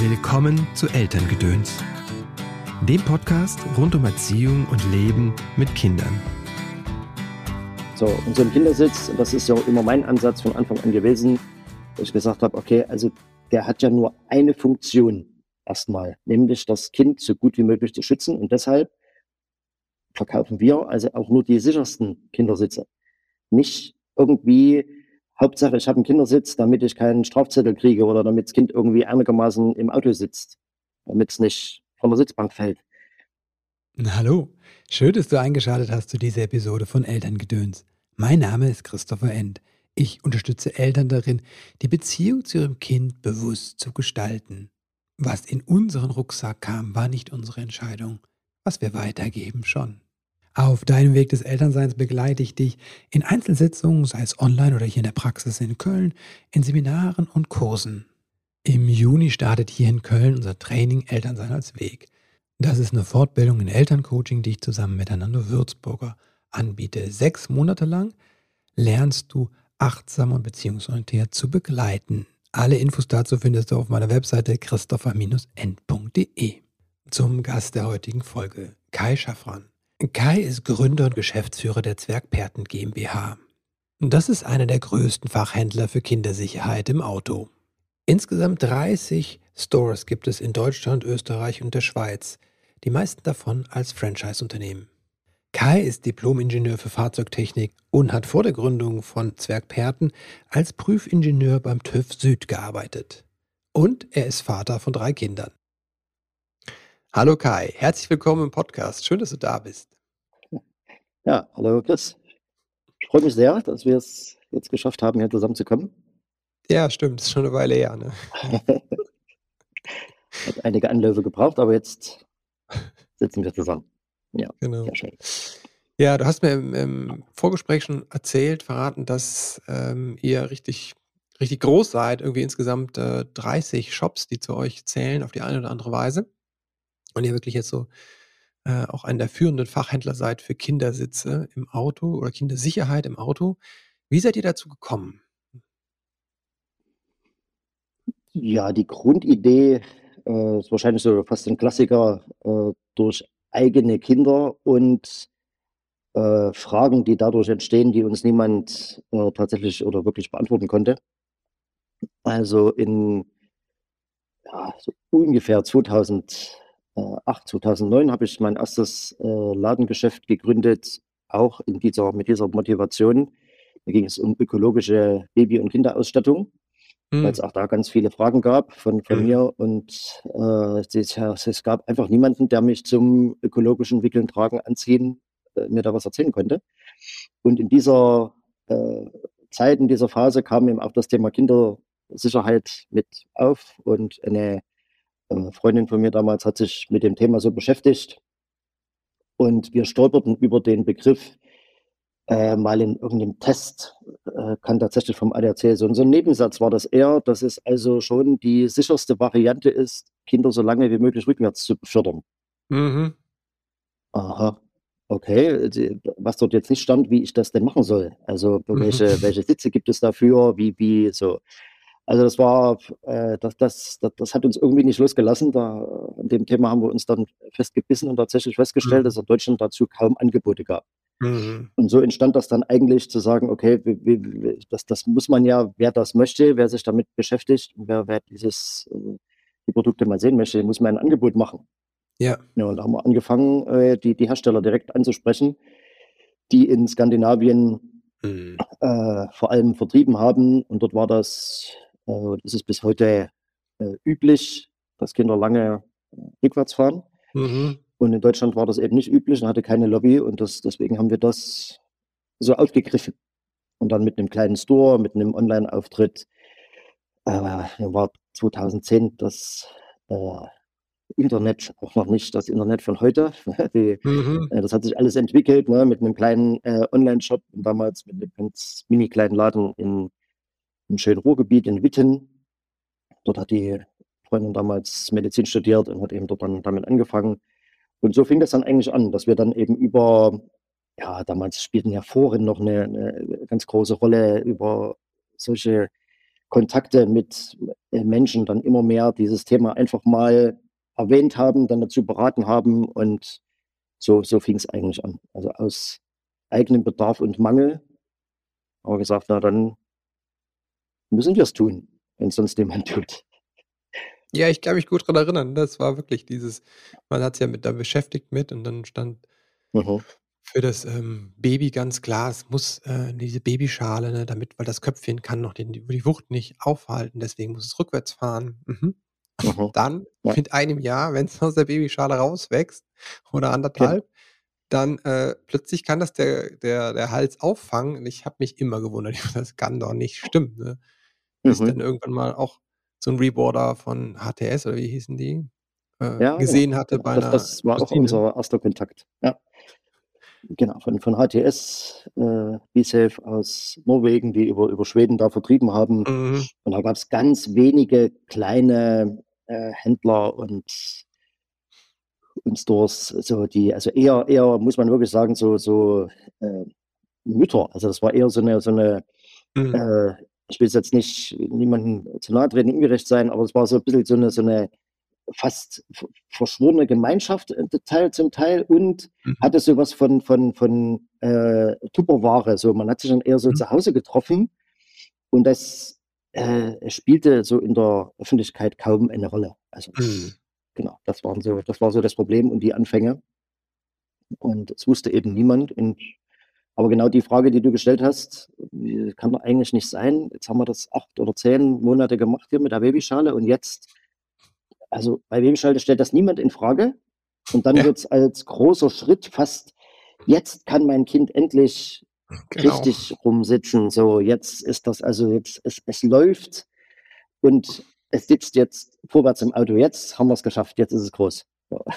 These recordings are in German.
Willkommen zu Elterngedöns, dem Podcast rund um Erziehung und Leben mit Kindern. So, und so Kindersitz, das ist ja immer mein Ansatz von Anfang an gewesen, wo ich gesagt habe, okay, also der hat ja nur eine Funktion erstmal, nämlich das Kind so gut wie möglich zu schützen und deshalb verkaufen wir also auch nur die sichersten Kindersitze. Nicht irgendwie Hauptsache, ich habe einen Kindersitz, damit ich keinen Strafzettel kriege oder damit das Kind irgendwie einigermaßen im Auto sitzt, damit es nicht von der Sitzbank fällt. Hallo, schön, dass du eingeschaltet hast zu dieser Episode von Elterngedöns. Mein Name ist Christopher End. Ich unterstütze Eltern darin, die Beziehung zu ihrem Kind bewusst zu gestalten. Was in unseren Rucksack kam, war nicht unsere Entscheidung. Was wir weitergeben, schon. Auf deinem Weg des Elternseins begleite ich dich in Einzelsitzungen, sei es online oder hier in der Praxis in Köln, in Seminaren und Kursen. Im Juni startet hier in Köln unser Training Elternsein als Weg. Das ist eine Fortbildung in Elterncoaching, die ich zusammen mit Anando Würzburger anbiete. Sechs Monate lang lernst du achtsam und beziehungsorientiert zu begleiten. Alle Infos dazu findest du auf meiner Webseite christopher-end.de. Zum Gast der heutigen Folge, Kai Schaffran. Kai ist Gründer und Geschäftsführer der Zwergperten GmbH. Das ist einer der größten Fachhändler für Kindersicherheit im Auto. Insgesamt 30 Stores gibt es in Deutschland, Österreich und der Schweiz, die meisten davon als Franchise-Unternehmen. Kai ist Diplom-Ingenieur für Fahrzeugtechnik und hat vor der Gründung von Zwergperten als Prüfingenieur beim TÜV Süd gearbeitet. Und er ist Vater von drei Kindern. Hallo Kai, herzlich willkommen im Podcast. Schön, dass du da bist. Ja, hallo Chris. Ich freue mich sehr, dass wir es jetzt geschafft haben, hier zusammenzukommen. Ja, stimmt, ist schon eine Weile her. Ne? Hat einige Anläufe gebraucht, aber jetzt sitzen wir zusammen. Ja, genau. sehr schön. Ja, du hast mir im, im Vorgespräch schon erzählt, verraten, dass ähm, ihr richtig, richtig groß seid, irgendwie insgesamt äh, 30 Shops, die zu euch zählen, auf die eine oder andere Weise und ihr wirklich jetzt so äh, auch einer der führenden Fachhändler seid für Kindersitze im Auto oder Kindersicherheit im Auto. Wie seid ihr dazu gekommen? Ja, die Grundidee äh, ist wahrscheinlich so fast ein Klassiker äh, durch eigene Kinder und äh, Fragen, die dadurch entstehen, die uns niemand äh, tatsächlich oder wirklich beantworten konnte. Also in ja, so ungefähr 2000 2008, 2009 habe ich mein erstes äh, Ladengeschäft gegründet, auch in dieser, mit dieser Motivation. Da ging es um ökologische Baby- und Kinderausstattung, mhm. weil es auch da ganz viele Fragen gab von, von mhm. mir. Und äh, es, es, gab einfach niemanden, der mich zum ökologischen Wickeln, Tragen, Anziehen äh, mir da was erzählen konnte. Und in dieser äh, Zeit, in dieser Phase kam eben auch das Thema Kindersicherheit mit auf und eine eine Freundin von mir damals hat sich mit dem Thema so beschäftigt und wir stolperten über den Begriff äh, mal in irgendeinem Test, äh, kann tatsächlich vom ADAC so, so ein Nebensatz war das eher, dass es also schon die sicherste Variante ist, Kinder so lange wie möglich rückwärts zu befördern. Mhm. Aha, okay, was dort jetzt nicht stand, wie ich das denn machen soll. Also welche, welche Sitze gibt es dafür, wie, wie so. Also das war, äh, das, das, das, das, hat uns irgendwie nicht losgelassen. Da, an dem Thema haben wir uns dann festgebissen und tatsächlich festgestellt, mhm. dass es in Deutschland dazu kaum Angebote gab. Mhm. Und so entstand das dann eigentlich zu sagen, okay, wie, wie, das, das muss man ja, wer das möchte, wer sich damit beschäftigt, wer, wer dieses, äh, die Produkte mal sehen möchte, muss man ein Angebot machen. Ja. ja und da haben wir angefangen, äh, die, die Hersteller direkt anzusprechen, die in Skandinavien mhm. äh, vor allem vertrieben haben. Und dort war das und es ist bis heute äh, üblich, dass Kinder lange äh, rückwärts fahren. Mhm. Und in Deutschland war das eben nicht üblich und hatte keine Lobby. Und das, deswegen haben wir das so aufgegriffen. Und dann mit einem kleinen Store, mit einem Online-Auftritt, äh, war 2010 das äh, Internet auch noch nicht das Internet von heute. Die, mhm. äh, das hat sich alles entwickelt ne, mit einem kleinen äh, Online-Shop und damals mit einem ganz mini kleinen Laden in im schönen Ruhrgebiet in Witten. Dort hat die Freundin damals Medizin studiert und hat eben dort dann damit angefangen. Und so fing das dann eigentlich an, dass wir dann eben über, ja, damals spielten ja Foren noch eine, eine ganz große Rolle, über solche Kontakte mit äh, Menschen dann immer mehr dieses Thema einfach mal erwähnt haben, dann dazu beraten haben und so, so fing es eigentlich an. Also aus eigenem Bedarf und Mangel haben wir gesagt, na dann müssen wir es tun, wenn sonst niemand tut. Ja, ich kann mich gut daran erinnern. Das war wirklich dieses, man hat sich ja mit da beschäftigt mit und dann stand mhm. für das ähm, Baby ganz klar, es muss äh, diese Babyschale, ne, damit, weil das Köpfchen kann noch den, die Wucht nicht aufhalten, deswegen muss es rückwärts fahren. Mhm. Mhm. Dann ja. mit einem Jahr, wenn es aus der Babyschale rauswächst oder anderthalb, ja. dann äh, plötzlich kann das der, der, der Hals auffangen. Und ich habe mich immer gewundert, das kann doch nicht stimmen. Ne? Mhm. dann irgendwann mal auch so ein Reboarder von HTS oder wie hießen die, äh, ja, gesehen hatte bei das, einer. Das war Christine. auch unser erster Kontakt. Ja. Genau, von, von HTS, äh, B-Safe aus Norwegen, die über, über Schweden da vertrieben haben. Mhm. Und da gab es ganz wenige kleine äh, Händler und, und Stores, so die, also eher, eher, muss man wirklich sagen, so, so äh, Mütter. Also das war eher so eine, so eine mhm. Ich will jetzt nicht niemandem zu nahe treten, ungerecht sein, aber es war so ein bisschen so eine, so eine fast verschworene Gemeinschaft äh, Teil zum Teil und mhm. hatte sowas von, von, von äh, Tupperware. So, man hat sich dann eher so mhm. zu Hause getroffen und das äh, spielte so in der Öffentlichkeit kaum eine Rolle. Also mhm. genau, das waren so, das war so das Problem und die Anfänge. Und es wusste eben niemand. Und aber genau die Frage, die du gestellt hast, kann doch eigentlich nicht sein. Jetzt haben wir das acht oder zehn Monate gemacht hier mit der Babyschale und jetzt, also bei Babyschale stellt das niemand in Frage. Und dann ja. wird es als großer Schritt fast, jetzt kann mein Kind endlich genau. richtig rumsitzen. So, jetzt ist das, also jetzt, es, es läuft und es sitzt jetzt vorwärts im Auto. Jetzt haben wir es geschafft, jetzt ist es groß.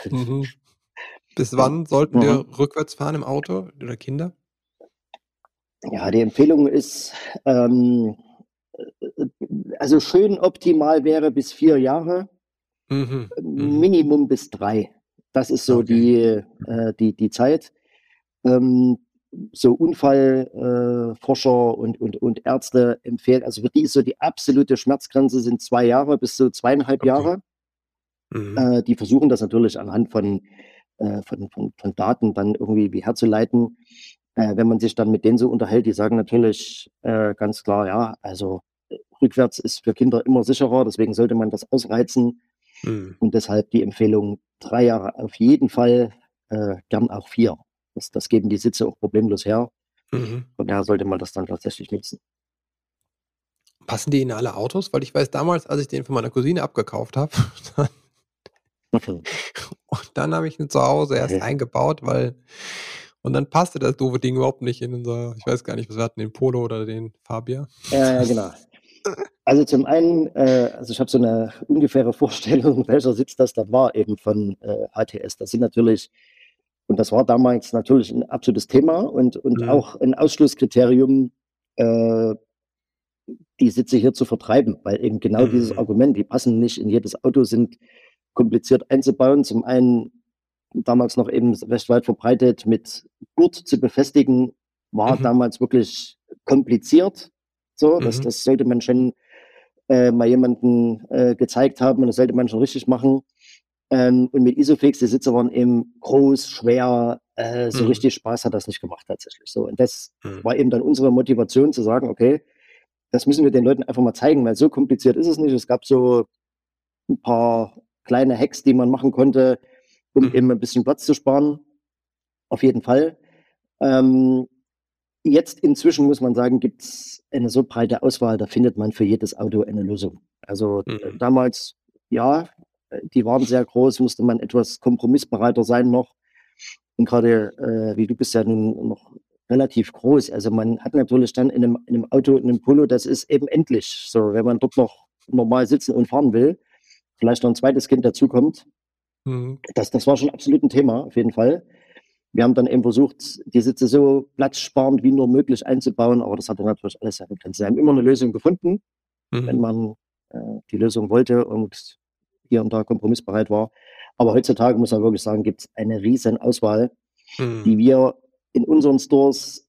Mhm. Bis wann sollten mhm. wir rückwärts fahren im Auto oder Kinder? Ja, die Empfehlung ist, ähm, also schön optimal wäre bis vier Jahre, mhm. mhm. Minimum bis drei. Das ist so okay. die, äh, die, die Zeit. Ähm, so Unfallforscher äh, und, und, und Ärzte empfehlen, also für die ist so die absolute Schmerzgrenze sind zwei Jahre bis so zweieinhalb okay. Jahre. Mhm. Äh, die versuchen das natürlich anhand von, äh, von, von, von Daten dann irgendwie wie herzuleiten äh, wenn man sich dann mit denen so unterhält, die sagen natürlich äh, ganz klar, ja, also äh, rückwärts ist für Kinder immer sicherer, deswegen sollte man das ausreizen. Mhm. Und deshalb die Empfehlung, drei Jahre auf jeden Fall, äh, gern auch vier. Das, das geben die Sitze auch problemlos her. Mhm. Von daher sollte man das dann tatsächlich nutzen. Passen die in alle Autos? Weil ich weiß damals, als ich den von meiner Cousine abgekauft habe, und dann habe ich ihn zu Hause erst okay. eingebaut, weil und dann passte das doofe Ding überhaupt nicht in unser, ich weiß gar nicht, was wir hatten, den Polo oder den Fabia. Ja, genau. Also zum einen, äh, also ich habe so eine ungefähre Vorstellung, welcher Sitz das da war, eben von äh, HTS. Das sind natürlich, und das war damals natürlich ein absolutes Thema und, und mhm. auch ein Ausschlusskriterium, äh, die Sitze hier zu vertreiben, weil eben genau mhm. dieses Argument, die passen nicht in jedes Auto, sind kompliziert einzubauen. Zum einen damals noch eben recht weit verbreitet, mit Gurt zu befestigen, war mhm. damals wirklich kompliziert. So, mhm. das, das sollte man schon äh, mal jemanden äh, gezeigt haben und das sollte man schon richtig machen. Ähm, und mit Isofix, die Sitze waren eben groß, schwer, äh, so mhm. richtig Spaß hat das nicht gemacht tatsächlich. So, und das mhm. war eben dann unsere Motivation zu sagen, okay, das müssen wir den Leuten einfach mal zeigen, weil so kompliziert ist es nicht. Es gab so ein paar kleine Hacks, die man machen konnte, um mhm. eben ein bisschen Platz zu sparen. Auf jeden Fall. Ähm, jetzt inzwischen muss man sagen, gibt es eine so breite Auswahl, da findet man für jedes Auto eine Lösung. Also äh, mhm. damals, ja, die waren sehr groß, musste man etwas kompromissbereiter sein noch. Und gerade, äh, wie du bist ja nun noch relativ groß. Also man hat natürlich dann in einem, in einem Auto, in einem Polo, das ist eben endlich. So, wenn man dort noch normal sitzen und fahren will, vielleicht noch ein zweites Kind dazukommt, Mhm. Das, das war schon absolut ein Thema, auf jeden Fall. Wir haben dann eben versucht, die Sitze so platzsparend wie nur möglich einzubauen, aber das hatte natürlich alles seine Grenzen. Wir haben immer eine Lösung gefunden, mhm. wenn man äh, die Lösung wollte und hier und da kompromissbereit war. Aber heutzutage muss man wirklich sagen, gibt es eine riesen Auswahl, mhm. die wir in unseren Stores,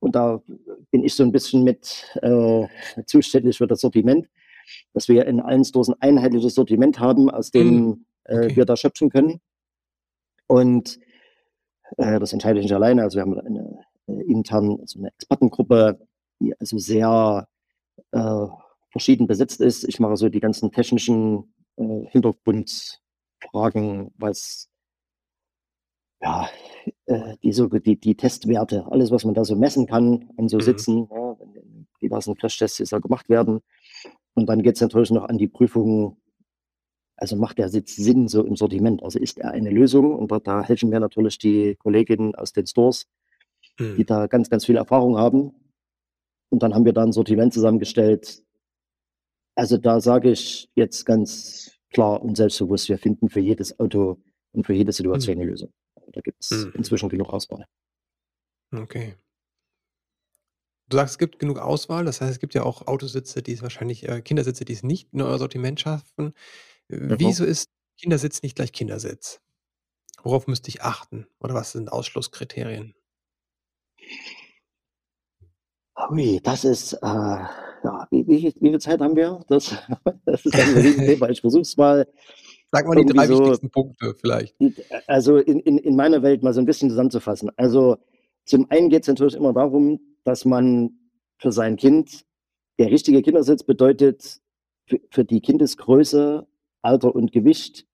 und da bin ich so ein bisschen mit äh, zuständig für das Sortiment, dass wir in allen Stores ein einheitliches Sortiment haben, aus dem mhm. Äh, okay. wir da schöpfen können. Und äh, das entscheide ich nicht alleine. Also wir haben eine, eine intern also eine Expertengruppe, die also sehr äh, verschieden besetzt ist. Ich mache so die ganzen technischen äh, Hintergrundfragen, was ja, äh, die, so, die, die Testwerte, alles, was man da so messen kann, an so mhm. Sitzen, ja, wenn diversen Crashtests ja gemacht werden. Und dann geht es natürlich noch an die Prüfung, also macht der Sitz Sinn so im Sortiment? Also ist er eine Lösung? Und da, da helfen mir natürlich die Kolleginnen aus den Stores, mhm. die da ganz, ganz viel Erfahrung haben. Und dann haben wir da ein Sortiment zusammengestellt. Also da sage ich jetzt ganz klar und selbstbewusst, wir finden für jedes Auto und für jede Situation mhm. eine Lösung. Da gibt es mhm. inzwischen genug Auswahl. Okay. Du sagst, es gibt genug Auswahl, das heißt, es gibt ja auch Autositze, die es wahrscheinlich, äh, Kindersitze, die es nicht in euer Sortiment schaffen. Wieso ist Kindersitz nicht gleich Kindersitz? Worauf müsste ich achten? Oder was sind Ausschlusskriterien? Ui, das ist, äh, ja, wie, wie, wie, viel Zeit haben wir? Das, das ist ein Riesenthema. Ich versuche es mal Sag mal die drei so, wichtigsten Punkte vielleicht. Also in, in, in meiner Welt mal so ein bisschen zusammenzufassen. Also zum einen geht es natürlich immer darum, dass man für sein Kind, der richtige Kindersitz bedeutet für, für die Kindesgröße, Alter und Gewicht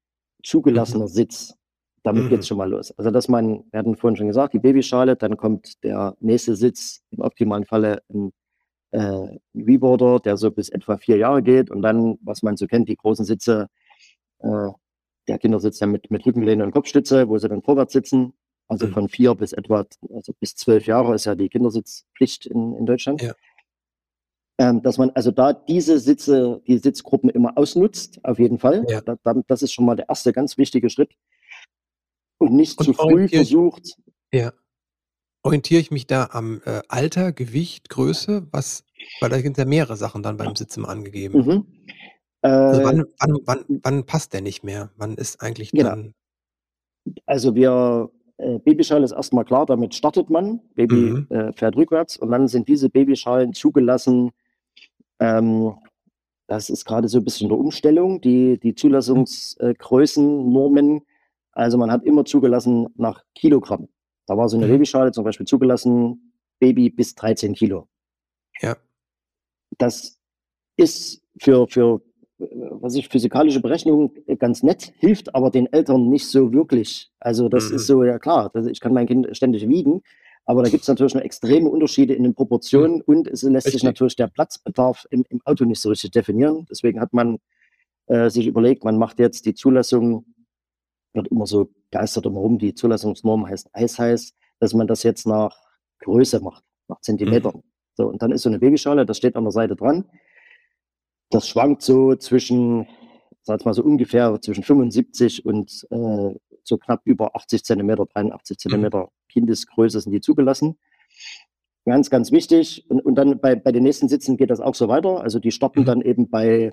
zugelassener mhm. Sitz. Damit mhm. geht es schon mal los. Also dass man, wir hatten vorhin schon gesagt, die Babyschale, dann kommt der nächste Sitz, im optimalen Falle ein äh, Reboarder, der so bis etwa vier Jahre geht und dann, was man so kennt, die großen Sitze, äh, der Kinder sitzt ja mit, mit Rückenlehne und Kopfstütze, wo sie dann vorwärts sitzen. Also mhm. von vier bis etwa, also bis zwölf Jahre ist ja die Kindersitzpflicht in, in Deutschland. Ja. Ähm, dass man also da diese Sitze, die Sitzgruppen immer ausnutzt, auf jeden Fall. Ja. Da, das ist schon mal der erste ganz wichtige Schritt. Und nicht und zu früh versucht. Ja. Orientiere ich mich da am äh, Alter, Gewicht, Größe, was, weil da sind ja mehrere Sachen dann beim Sitzen angegeben. Mhm. Also wann, äh, wann, wann, wann passt der nicht mehr? Wann ist eigentlich genau. dann? Also wir, äh, Babyschale ist erstmal klar, damit startet man. Baby mhm. äh, fährt rückwärts und dann sind diese Babyschalen zugelassen. Ähm, das ist gerade so ein bisschen eine Umstellung, die, die Zulassungsgrößen, Normen. Also man hat immer zugelassen nach Kilogramm. Da war so eine mhm. Babyschale zum Beispiel zugelassen, Baby bis 13 Kilo. Ja. Das ist für, für was ich physikalische Berechnung ganz nett, hilft aber den Eltern nicht so wirklich. Also das mhm. ist so, ja klar, ich kann mein Kind ständig wiegen, aber da gibt es natürlich noch extreme Unterschiede in den Proportionen mhm. und es lässt richtig. sich natürlich der Platzbedarf im, im, Auto nicht so richtig definieren. Deswegen hat man äh, sich überlegt, man macht jetzt die Zulassung, wird immer so geistert immer rum, die Zulassungsnorm heißt Eis dass man das jetzt nach Größe macht, nach Zentimetern. Mhm. So, und dann ist so eine Wegeschale, das steht an der Seite dran das schwankt so zwischen, sag mal so ungefähr zwischen 75 und äh, so knapp über 80 Zentimeter, 83 Zentimeter. Kindesgröße sind die zugelassen. Ganz, ganz wichtig. Und, und dann bei, bei den nächsten Sitzen geht das auch so weiter. Also die starten mhm. dann eben bei,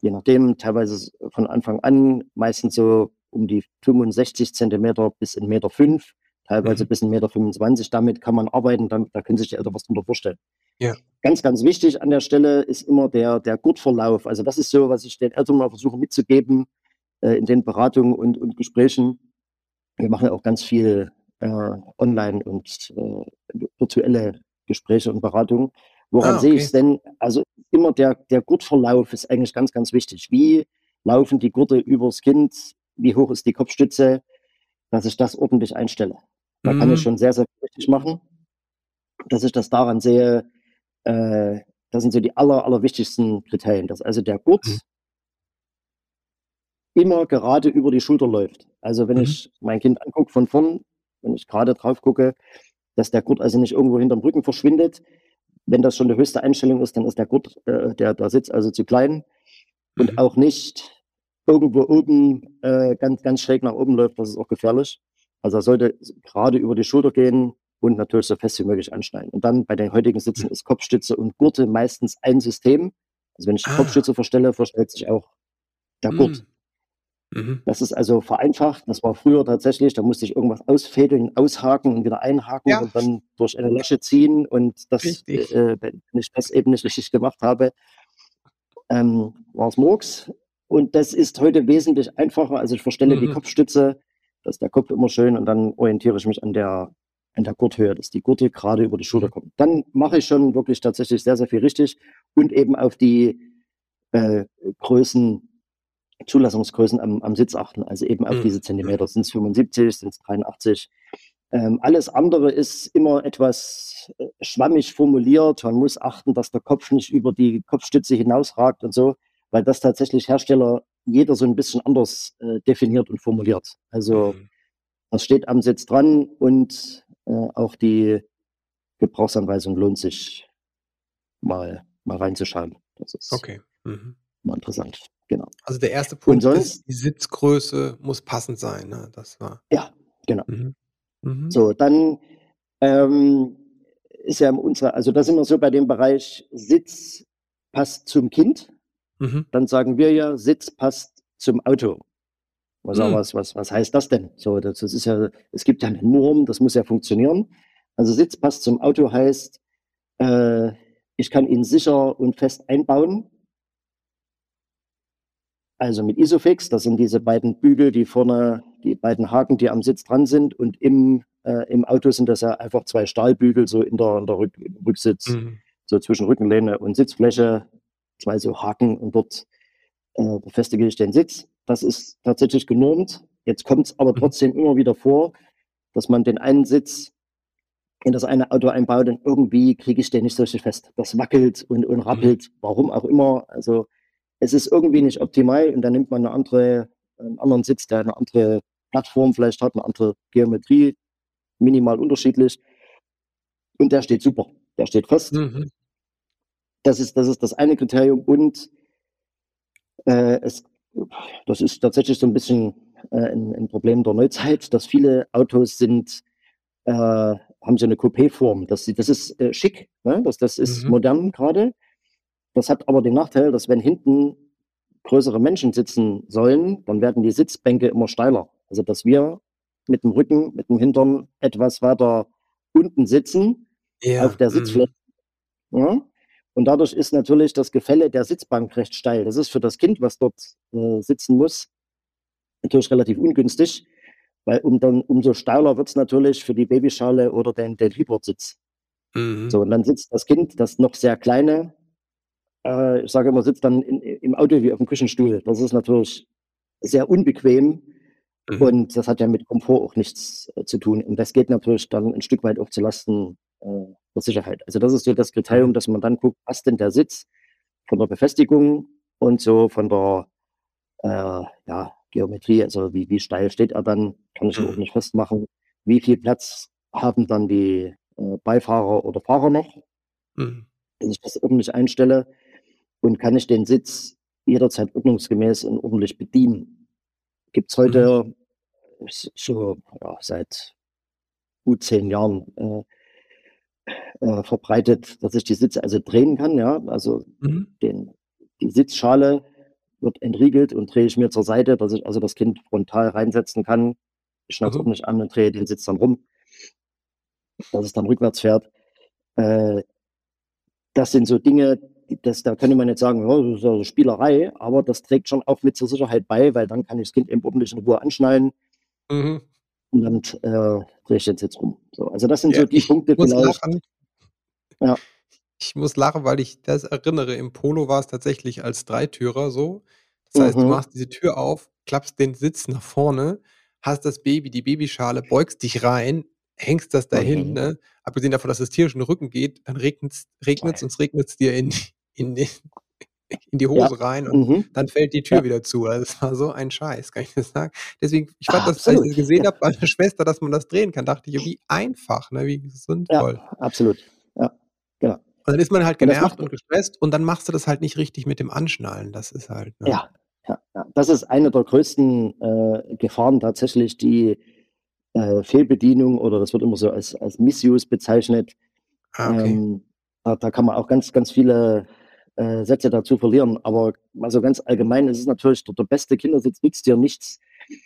je nachdem, teilweise von Anfang an, meistens so um die 65 Zentimeter bis 1,5 Meter, fünf, teilweise mhm. bis 1,25 Meter. 25. Damit kann man arbeiten, damit, da können sich die Eltern was drunter vorstellen. Ja. Ganz, ganz wichtig an der Stelle ist immer der, der Gurtverlauf. Also das ist so, was ich den Eltern mal versuche mitzugeben äh, in den Beratungen und, und Gesprächen. Wir machen ja auch ganz viel äh, online und äh, virtuelle Gespräche und Beratungen. Woran ah, okay. sehe ich es denn? Also immer der, der Gurtverlauf ist eigentlich ganz, ganz wichtig. Wie laufen die Gurte übers Kind? Wie hoch ist die Kopfstütze? Dass ich das ordentlich einstelle. Da mhm. kann ich mhm. schon sehr, sehr richtig machen. Dass ich das daran sehe, äh, das sind so die aller, allerwichtigsten Kriterien, dass also der Gurt mhm. Immer gerade über die Schulter läuft. Also wenn mhm. ich mein Kind angucke von vorn, wenn ich gerade drauf gucke, dass der Gurt also nicht irgendwo hinterm Rücken verschwindet. Wenn das schon die höchste Einstellung ist, dann ist der Gurt, äh, der, der Sitz also zu klein und mhm. auch nicht irgendwo oben äh, ganz, ganz schräg nach oben läuft, das ist auch gefährlich. Also er sollte gerade über die Schulter gehen, und natürlich so fest wie möglich anschneiden. Und dann bei den heutigen Sitzen ist Kopfstütze und Gurte meistens ein System. Also wenn ich die ah. Kopfstütze verstelle, verstellt sich auch der Gurt. Mhm. Das ist also vereinfacht. Das war früher tatsächlich, da musste ich irgendwas ausfädeln, aushaken und wieder einhaken ja. und dann durch eine Lasche ziehen. Und das, äh, wenn ich das eben nicht richtig gemacht habe, ähm, war es Murks. Und das ist heute wesentlich einfacher. Also ich verstelle mhm. die Kopfstütze, dass der Kopf immer schön und dann orientiere ich mich an der, an der Gurthöhe, dass die Gurte gerade über die Schulter mhm. kommt. Dann mache ich schon wirklich tatsächlich sehr, sehr viel richtig und eben auf die äh, Größen Zulassungsgrößen am, am Sitz achten, also eben auf mhm. diese Zentimeter. Sind es 75, sind es 83? Ähm, alles andere ist immer etwas äh, schwammig formuliert. Man muss achten, dass der Kopf nicht über die Kopfstütze hinausragt und so, weil das tatsächlich Hersteller jeder so ein bisschen anders äh, definiert und formuliert. Also mhm. das steht am Sitz dran und äh, auch die Gebrauchsanweisung lohnt sich mal, mal reinzuschauen. Das ist okay. Mhm. mal interessant. Genau. Also der erste Punkt sonst, ist, die Sitzgröße muss passend sein. Ne? Das war. Ja, genau. Mhm. Mhm. So, dann ähm, ist ja unsere, also da sind wir so bei dem Bereich Sitz passt zum Kind. Mhm. Dann sagen wir ja, Sitz passt zum Auto. Was, mhm. was, was, was heißt das denn? So, das, das ist ja, es gibt ja eine Norm, das muss ja funktionieren. Also Sitz passt zum Auto heißt, äh, ich kann ihn sicher und fest einbauen also mit Isofix, das sind diese beiden Bügel, die vorne, die beiden Haken, die am Sitz dran sind. Und im, äh, im Auto sind das ja einfach zwei Stahlbügel, so in der, in der Rück, Rücksitz, mhm. so zwischen Rückenlehne und Sitzfläche, zwei so Haken und dort äh, befestige ich den Sitz. Das ist tatsächlich genormt. Jetzt kommt es aber mhm. trotzdem mhm. immer wieder vor, dass man den einen Sitz in das eine Auto einbaut und irgendwie kriege ich den nicht so richtig fest. Das wackelt und, und rappelt, mhm. warum auch immer. Also es ist irgendwie nicht optimal und dann nimmt man eine andere, einen anderen Sitz, der eine andere Plattform vielleicht hat, eine andere Geometrie, minimal unterschiedlich. Und der steht super, der steht fest. Mhm. Das, ist, das ist das eine Kriterium und äh, es, das ist tatsächlich so ein bisschen äh, ein, ein, Problem der Neuzeit, dass viele Autos sind, äh, haben so eine Coupé-Form. Das, das ist äh, schick, ne? das, das ist mhm. modern gerade. Das hat aber den Nachteil, dass wenn hinten größere Menschen sitzen sollen, dann werden die Sitzbänke immer steiler. Also dass wir mit dem Rücken, mit dem Hintern etwas weiter unten sitzen ja. auf der Sitzfläche. Mhm. Ja? Und dadurch ist natürlich das Gefälle der Sitzbank recht steil. Das ist für das Kind, was dort äh, sitzen muss, natürlich relativ ungünstig, weil um dann, umso steiler wird es natürlich für die Babyschale oder den, den Hypersitz. Mhm. So, und dann sitzt das Kind, das noch sehr kleine, äh, ich sage immer, sitzt dann in, im Auto wie auf dem Küchenstuhl. Das ist natürlich sehr unbequem mhm. und das hat ja mit Komfort auch nichts äh, zu tun. Und das geht natürlich dann ein Stück weit auch zu Lasten äh, der Sicherheit. Also das ist so das Kriterium, dass man dann guckt, was denn der Sitz von der Befestigung und so von der äh, ja, Geometrie, also wie, wie steil steht er dann, kann ich mhm. auch nicht festmachen. Wie viel Platz haben dann die äh, Beifahrer oder Fahrer noch, mhm. wenn ich das ordentlich einstelle und kann ich den Sitz jederzeit ordnungsgemäß und ordentlich bedienen. Gibt es heute mhm. so ja, seit gut zehn Jahren äh, äh, verbreitet, dass ich die Sitze also drehen kann. Ja, also mhm. den, die Sitzschale wird entriegelt und drehe ich mir zur Seite, dass ich also das Kind frontal reinsetzen kann. Ich schnappe es mhm. ordentlich an und drehe den Sitz dann rum, dass es dann rückwärts fährt. Äh, das sind so Dinge, das, da könnte man jetzt sagen, ja, das ist ja Spielerei, aber das trägt schon auch mit zur Sicherheit bei, weil dann kann ich das Kind eben ordentlich in Ruhe anschnallen. Mhm. Und dann äh, drehe ich den Sitz rum. So, also das sind ja, so die Punkte vielleicht. Lachen. Ja. Ich muss lachen, weil ich das erinnere. Im Polo war es tatsächlich als Dreitürer so. Das heißt, mhm. du machst diese Tür auf, klappst den Sitz nach vorne, hast das Baby, die Babyschale, beugst dich rein, hängst das dahin, mhm. ne? abgesehen davon, dass es tierisch in den Rücken geht, dann regnet es und es regnet dir in, in, in die Hose ja. rein und mhm. dann fällt die Tür ja. wieder zu. Also es war so ein Scheiß, kann ich das sagen. Deswegen, ich fand ah, das, als ich das gesehen habe bei meiner Schwester, dass man das drehen kann, dachte ich, wie einfach, ne? wie sinnvoll. Ja, absolut. Ja, genau. Und dann ist man halt genervt und gestresst und dann machst du das halt nicht richtig mit dem Anschnallen. Das ist halt. Ne? Ja, ja, ja, das ist eine der größten äh, Gefahren tatsächlich, die äh, Fehlbedienung oder das wird immer so als, als Misuse bezeichnet. Ah, okay. Ähm, da, da, kann man auch ganz, ganz viele äh, Sätze dazu verlieren. Aber also ganz allgemein ist es natürlich der, der beste Kindersitz nützt dir nichts,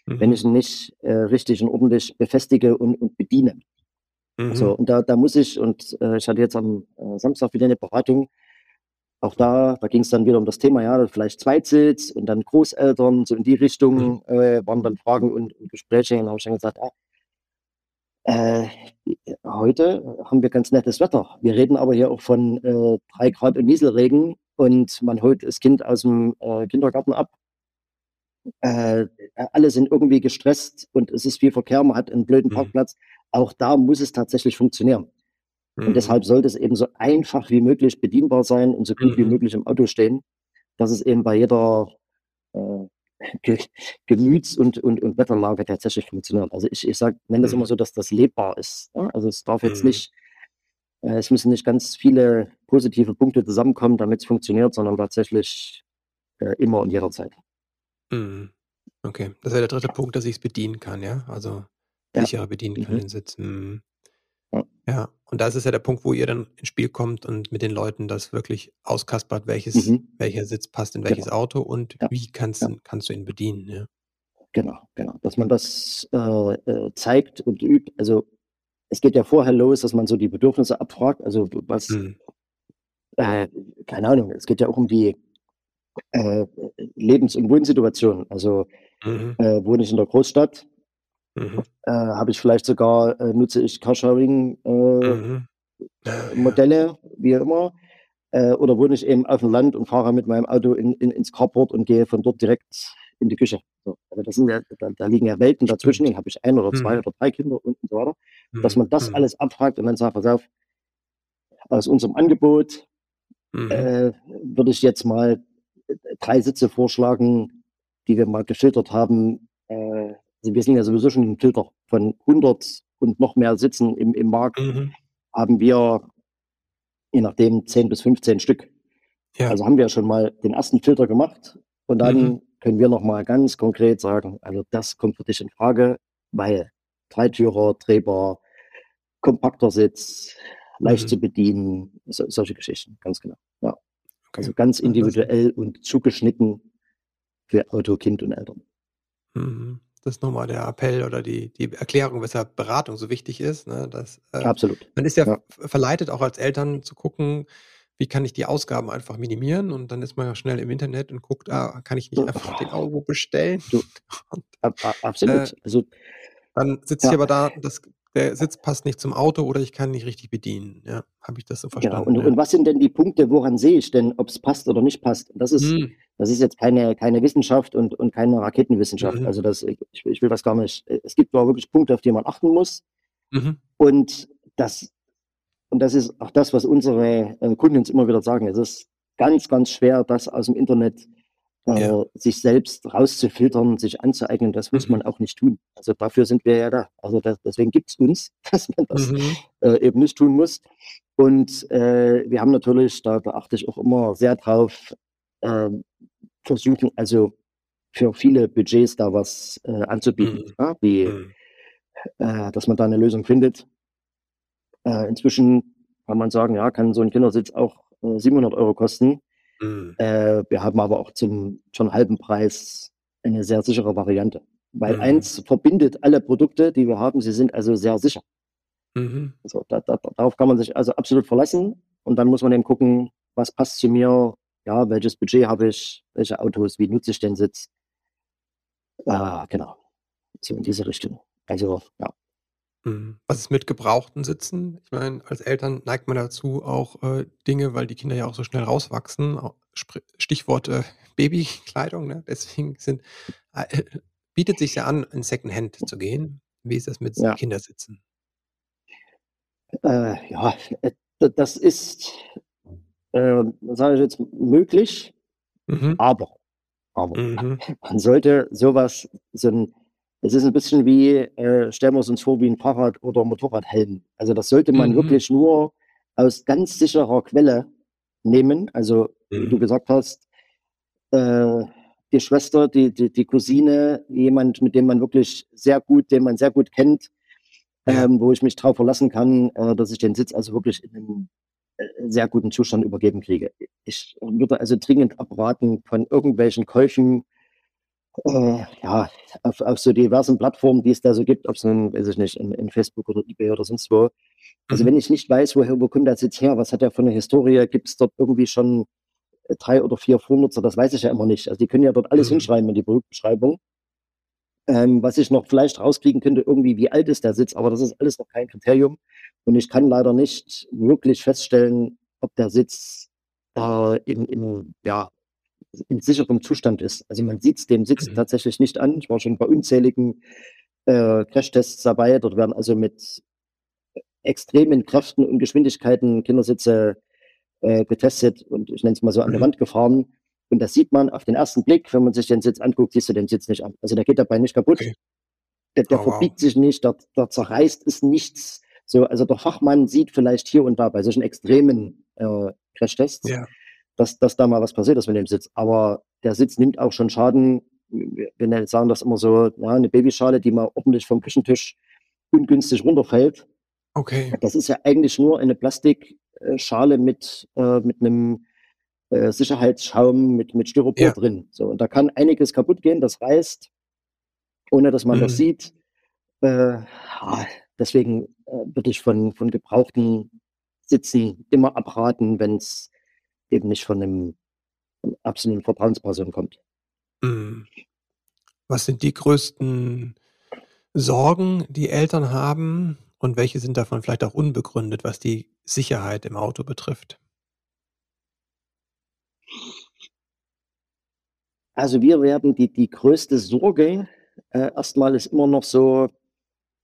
mhm. wenn ich ihn nicht äh, richtig und ordentlich befestige und, und bediene. Mhm. So, und da, da muss ich, und äh, ich hatte jetzt am äh, Samstag wieder eine Beratung, auch da, da ging es dann wieder um das Thema, ja, vielleicht Zweitsitz und dann Großeltern, so in die Richtung mhm. äh, waren dann Fragen und, und Gespräche. Und da habe ich dann gesagt, ja, äh, heute haben wir ganz nettes Wetter. Wir reden aber hier auch von äh, drei Grad und Nieselregen und man holt das Kind aus dem äh, Kindergarten ab. Äh, alle sind irgendwie gestresst und es ist viel Verkehr, man hat einen blöden mhm. Parkplatz. Auch da muss es tatsächlich funktionieren. Mhm. Und deshalb sollte es eben so einfach wie möglich bedienbar sein und so gut mhm. wie möglich im Auto stehen, dass es eben bei jeder äh, Gemüts- und, und, und Wetterlage tatsächlich funktioniert. Also ich, ich sag, nenne das mhm. immer so, dass das lebbar ist. Ja? Also es darf jetzt mhm. nicht, äh, es müssen nicht ganz viele positive Punkte zusammenkommen, damit es funktioniert, sondern tatsächlich äh, immer und jederzeit. Mhm. Okay, das wäre der dritte Punkt, dass ich es bedienen kann, ja? Also ja. sicherer bedienen kann mhm. den Sitz. Mhm. Ja. und da ist ja der Punkt, wo ihr dann ins Spiel kommt und mit den Leuten das wirklich auskaspert, welches, mhm. welcher Sitz passt in welches genau. Auto und ja. wie kannst, ja. kannst du ihn bedienen. Ja. Genau, genau. Dass man das äh, äh, zeigt und übt. Also es geht ja vorher los, dass man so die Bedürfnisse abfragt. Also was, mhm. äh, keine Ahnung, es geht ja auch um die äh, Lebens- und Wohnsituation. Also mhm. Äh, wohne ich in der Großstadt, Mhm. Äh, Habe ich vielleicht sogar, äh, nutze ich Carsharing-Modelle, äh, mhm. wie immer. Äh, oder wohne ich eben auf dem Land und fahre mit meinem Auto in, in, ins Carport und gehe von dort direkt in die Küche. So, also das sind ja, da, da, liegen ja Welten dazwischen. Dann habe ich ein oder zwei mhm. oder drei Kinder und so weiter. Dass man das mhm. alles abfragt und dann sagt, pass auf, aus unserem Angebot mhm. äh, würde ich jetzt mal äh, drei Sitze vorschlagen, die wir mal geschildert haben, äh, also wir sind ja sowieso schon ein Filter von 100 und noch mehr Sitzen im, im Markt, mhm. haben wir je nachdem 10 bis 15 Stück. Ja. Also haben wir schon mal den ersten Filter gemacht und dann mhm. können wir noch mal ganz konkret sagen, also das kommt für dich in Frage, weil Dreitürer, drehbar, kompakter Sitz, leicht mhm. zu bedienen, so, solche Geschichten, ganz genau. Ja. Okay. Also ganz individuell und zugeschnitten für Auto, Kind und Eltern. Mhm. Das ist nochmal der Appell oder die, die Erklärung, weshalb Beratung so wichtig ist. Ne? Dass, äh, Absolut. Man ist ja, ja, verleitet, auch als Eltern zu gucken, wie kann ich die Ausgaben einfach minimieren und dann ist man ja schnell im Internet und guckt, ah, kann ich nicht einfach den Euro bestellen? Du, und, absolut. Äh, also, dann sitze ja. ich aber da, das der Sitz passt nicht zum Auto oder ich kann nicht richtig bedienen. Ja, habe ich das so verstanden. Genau. Und, ja. und, was sind denn die Punkte, woran sehe ich denn, ob es passt oder nicht passt? Das ist, hm. das ist jetzt keine, keine Wissenschaft und, und keine Raketenwissenschaft. Mhm. Also das, ich, ich will das gar nicht. Es gibt aber wirklich Punkte, auf die man achten muss. Mhm. Und das, und das ist auch das, was unsere äh, Kunden uns immer wieder sagen. Es ist ganz, ganz schwer, das aus dem Internet äh, ja. sich selbst rauszufiltern, sich anzueignen, das muss mhm. man auch nicht tun. Also dafür sind wir ja da. Also das, deswegen gibt es uns, dass man das mhm. äh, eben nicht tun muss. Und äh, wir haben natürlich, da, da, achte ich auch immer sehr drauf, ähm, versuchen, also für viele Budgets da was äh, anzubieten, mhm. ja, wie, mhm. äh, dass man da eine Lösung findet. Inzwischen kann man sagen, ja, kann so ein Kindersitz auch 700 Euro kosten. Mhm. Äh, wir haben aber auch zum schon halben Preis eine sehr sichere Variante. Weil mhm. eins verbindet alle Produkte, die wir haben, sie sind also sehr sicher. Mhm. Also da, da, darauf kann man sich also absolut verlassen. Und dann muss man eben gucken, was passt zu mir, ja, welches Budget habe ich, welche Autos, wie nutze ich den Sitz. Ah, genau. So in diese Richtung. Also, ja. Mhm. Was ist mit gebrauchten Sitzen? Ich meine, als Eltern neigt man dazu auch äh, Dinge, weil die Kinder ja auch so schnell rauswachsen. Stichwort äh, Babykleidung. Ne? Deswegen sind, äh, bietet sich ja an, in Secondhand zu gehen. Wie ist das mit ja. Kindersitzen? Äh, ja, äh, das ist, äh, sage ich jetzt, möglich, mhm. aber, aber mhm. man sollte sowas, so ein es ist ein bisschen wie, äh, stellen wir es uns vor, wie ein Fahrrad- oder Motorradhelm. Also das sollte man mhm. wirklich nur aus ganz sicherer Quelle nehmen. Also mhm. wie du mhm. gesagt hast, äh, die Schwester, die, die, die Cousine, jemand, mit dem man wirklich sehr gut, den man sehr gut kennt, ähm, wo ich mich drauf verlassen kann, äh, dass ich den Sitz also wirklich in einem äh, sehr guten Zustand übergeben kriege. Ich würde also dringend abraten von irgendwelchen Käufen, äh, ja, auf, auf, so diversen Plattformen, die es da so gibt, ob es nun, weiß ich nicht, in, in, Facebook oder eBay oder sonst wo. Also mhm. wenn ich nicht weiß, woher, wo kommt das jetzt her, was hat er für eine Historie, gibt es dort irgendwie schon drei oder vier Vornutzer, das weiß ich ja immer nicht. Also die können ja dort alles mhm. hinschreiben in die Produktbeschreibung. Ähm, was ich noch vielleicht rauskriegen könnte, irgendwie, wie alt ist der Sitz, aber das ist alles noch kein Kriterium. Und ich kann leider nicht wirklich feststellen, ob der Sitz äh, in, in, ja, in sicherem Zustand ist. Also man sieht es dem Sitz mhm. tatsächlich nicht an. Ich war schon bei unzähligen äh, Crashtests dabei. Dort werden also mit extremen Kräften und Geschwindigkeiten Kindersitze äh, getestet und ich nenne es mal so an mhm. der Wand gefahren. Und das sieht man auf den ersten Blick, wenn man sich den Sitz anguckt, siehst du den Sitz nicht an. Also der geht dabei nicht kaputt. Okay. Der, der oh, verbiegt wow. sich nicht, der, der zerreißt ist nichts. So, also der Fachmann sieht vielleicht hier und da bei solchen extremen äh, Crashtests, ja. Dass, dass da mal was passiert ist mit dem Sitz. Aber der Sitz nimmt auch schon Schaden. Wir, sagen das immer so, ja, eine Babyschale, die mal ordentlich vom Küchentisch ungünstig runterfällt. Okay. Das ist ja eigentlich nur eine Plastikschale mit, äh, mit einem äh, Sicherheitsschaum mit, mit Styropor ja. drin. So, und da kann einiges kaputt gehen, das reißt, ohne dass man mhm. das sieht. Äh, deswegen äh, würde ich von, von gebrauchten Sitzen immer abraten, wenn es eben nicht von einem, absoluten Vertrauensperson kommt. Mhm. Was sind die größten Sorgen, die Eltern haben und welche sind davon vielleicht auch unbegründet, was die Sicherheit im Auto betrifft? Also wir werden die, die größte Sorge äh, erstmal ist immer noch so,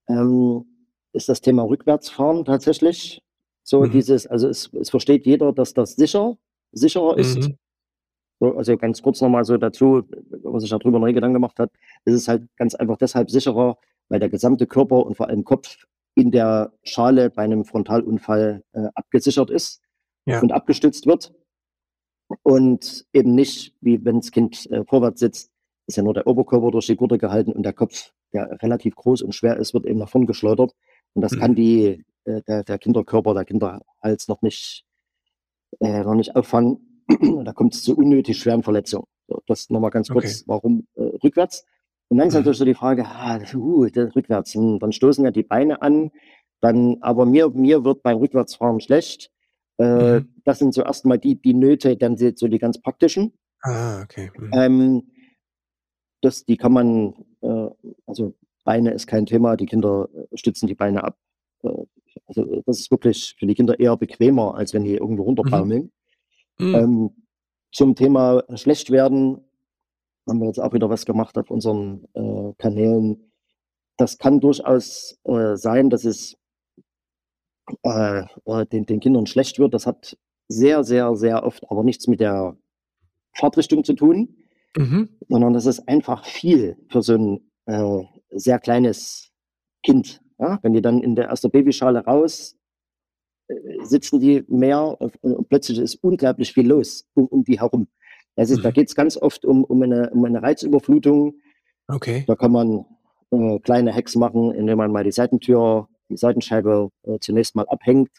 ähm, ist das Thema Rückwärtsfahren tatsächlich. So mhm. dieses, also es, es versteht jeder, dass das sicher, sicherer ist. Mhm. So, also ganz kurz nochmal so dazu, wenn man sich darüber noch Gedanken gemacht hat, ist es halt ganz einfach deshalb sicherer, weil der gesamte Körper und vor allem Kopf in der Schale bei einem Frontalunfall äh, abgesichert ist ja. und abgestützt wird und eben nicht, wie wenn das Kind äh, vorwärts sitzt, ist ja nur der Oberkörper durch die Gurte gehalten und der Kopf, der relativ groß und schwer ist, wird eben nach vorn geschleudert. Und das mhm. kann die, äh, der, der Kinderkörper, der Kinderhals noch nicht, äh, noch nicht auffangen. da kommt es zu unnötig schweren Verletzungen. So, das nochmal ganz kurz, okay. warum äh, rückwärts? Und dann ist natürlich so die Frage, ah, uh, rückwärts, hm, dann stoßen ja die Beine an, dann, aber mir, mir wird beim Rückwärtsfahren schlecht. Äh, mhm. Das sind so erstmal die, die Nöte, dann sind so die ganz praktischen. Ah, okay. Mhm. Ähm, das, die kann man, äh, also Beine ist kein Thema, die Kinder äh, stützen die Beine ab. Äh, also das ist wirklich für die Kinder eher bequemer, als wenn die irgendwo runterbaumeln. Mhm. Ähm, zum Thema schlecht werden haben wir jetzt auch wieder was gemacht auf unseren äh, Kanälen. Das kann durchaus äh, sein, dass es äh, den, den Kindern schlecht wird. Das hat sehr, sehr, sehr oft aber nichts mit der Fahrtrichtung zu tun, mhm. sondern das ist einfach viel für so ein äh, sehr kleines Kind. Ja? Wenn die dann in der ersten Babyschale raus äh, sitzen die mehr und plötzlich ist unglaublich viel los um, um die herum. Also mhm. da geht es ganz oft um, um, eine, um eine Reizüberflutung. Okay. Da kann man äh, kleine Hacks machen, indem man mal die Seitentür die Seitenscheibe äh, zunächst mal abhängt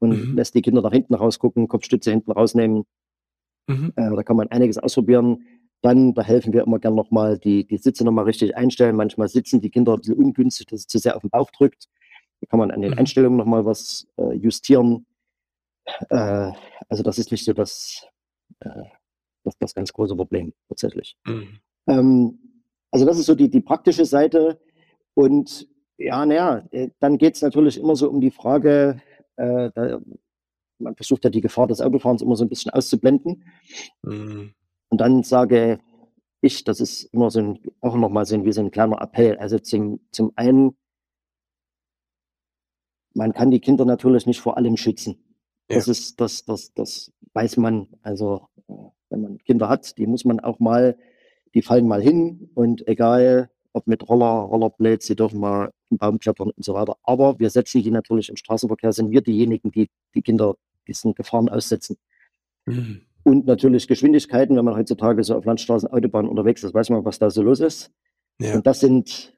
und mhm. lässt die Kinder nach hinten rausgucken, Kopfstütze hinten rausnehmen. Mhm. Äh, da kann man einiges ausprobieren. Dann, da helfen wir immer gern nochmal, die, die Sitze nochmal richtig einstellen. Manchmal sitzen die Kinder ein bisschen ungünstig, dass es zu sehr auf den Bauch drückt. Da kann man an den mhm. Einstellungen nochmal was äh, justieren. Äh, also das ist nicht so das, äh, das, das ganz große Problem tatsächlich. Mhm. Ähm, also das ist so die, die praktische Seite. Und ja, naja, äh, dann geht es natürlich immer so um die Frage, äh, da, man versucht ja die Gefahr des Autofahrens immer so ein bisschen auszublenden. Mhm. Und dann sage ich, das ist immer so ein, auch nochmal so ein, wie so ein kleiner Appell. Also zum, zum einen, man kann die Kinder natürlich nicht vor allem schützen. Ja. Das ist, das, das, das weiß man. Also, äh, wenn man Kinder hat, die muss man auch mal, die fallen mal hin und egal, ob mit Roller, Rollerblades, sie dürfen mal einen Baum klettern und so weiter. Aber wir setzen die natürlich im Straßenverkehr, sind wir diejenigen, die die Kinder diesen Gefahren aussetzen. Mhm. Und natürlich Geschwindigkeiten, wenn man heutzutage so auf Landstraßen, Autobahnen unterwegs ist, weiß man, was da so los ist. Ja. Und das sind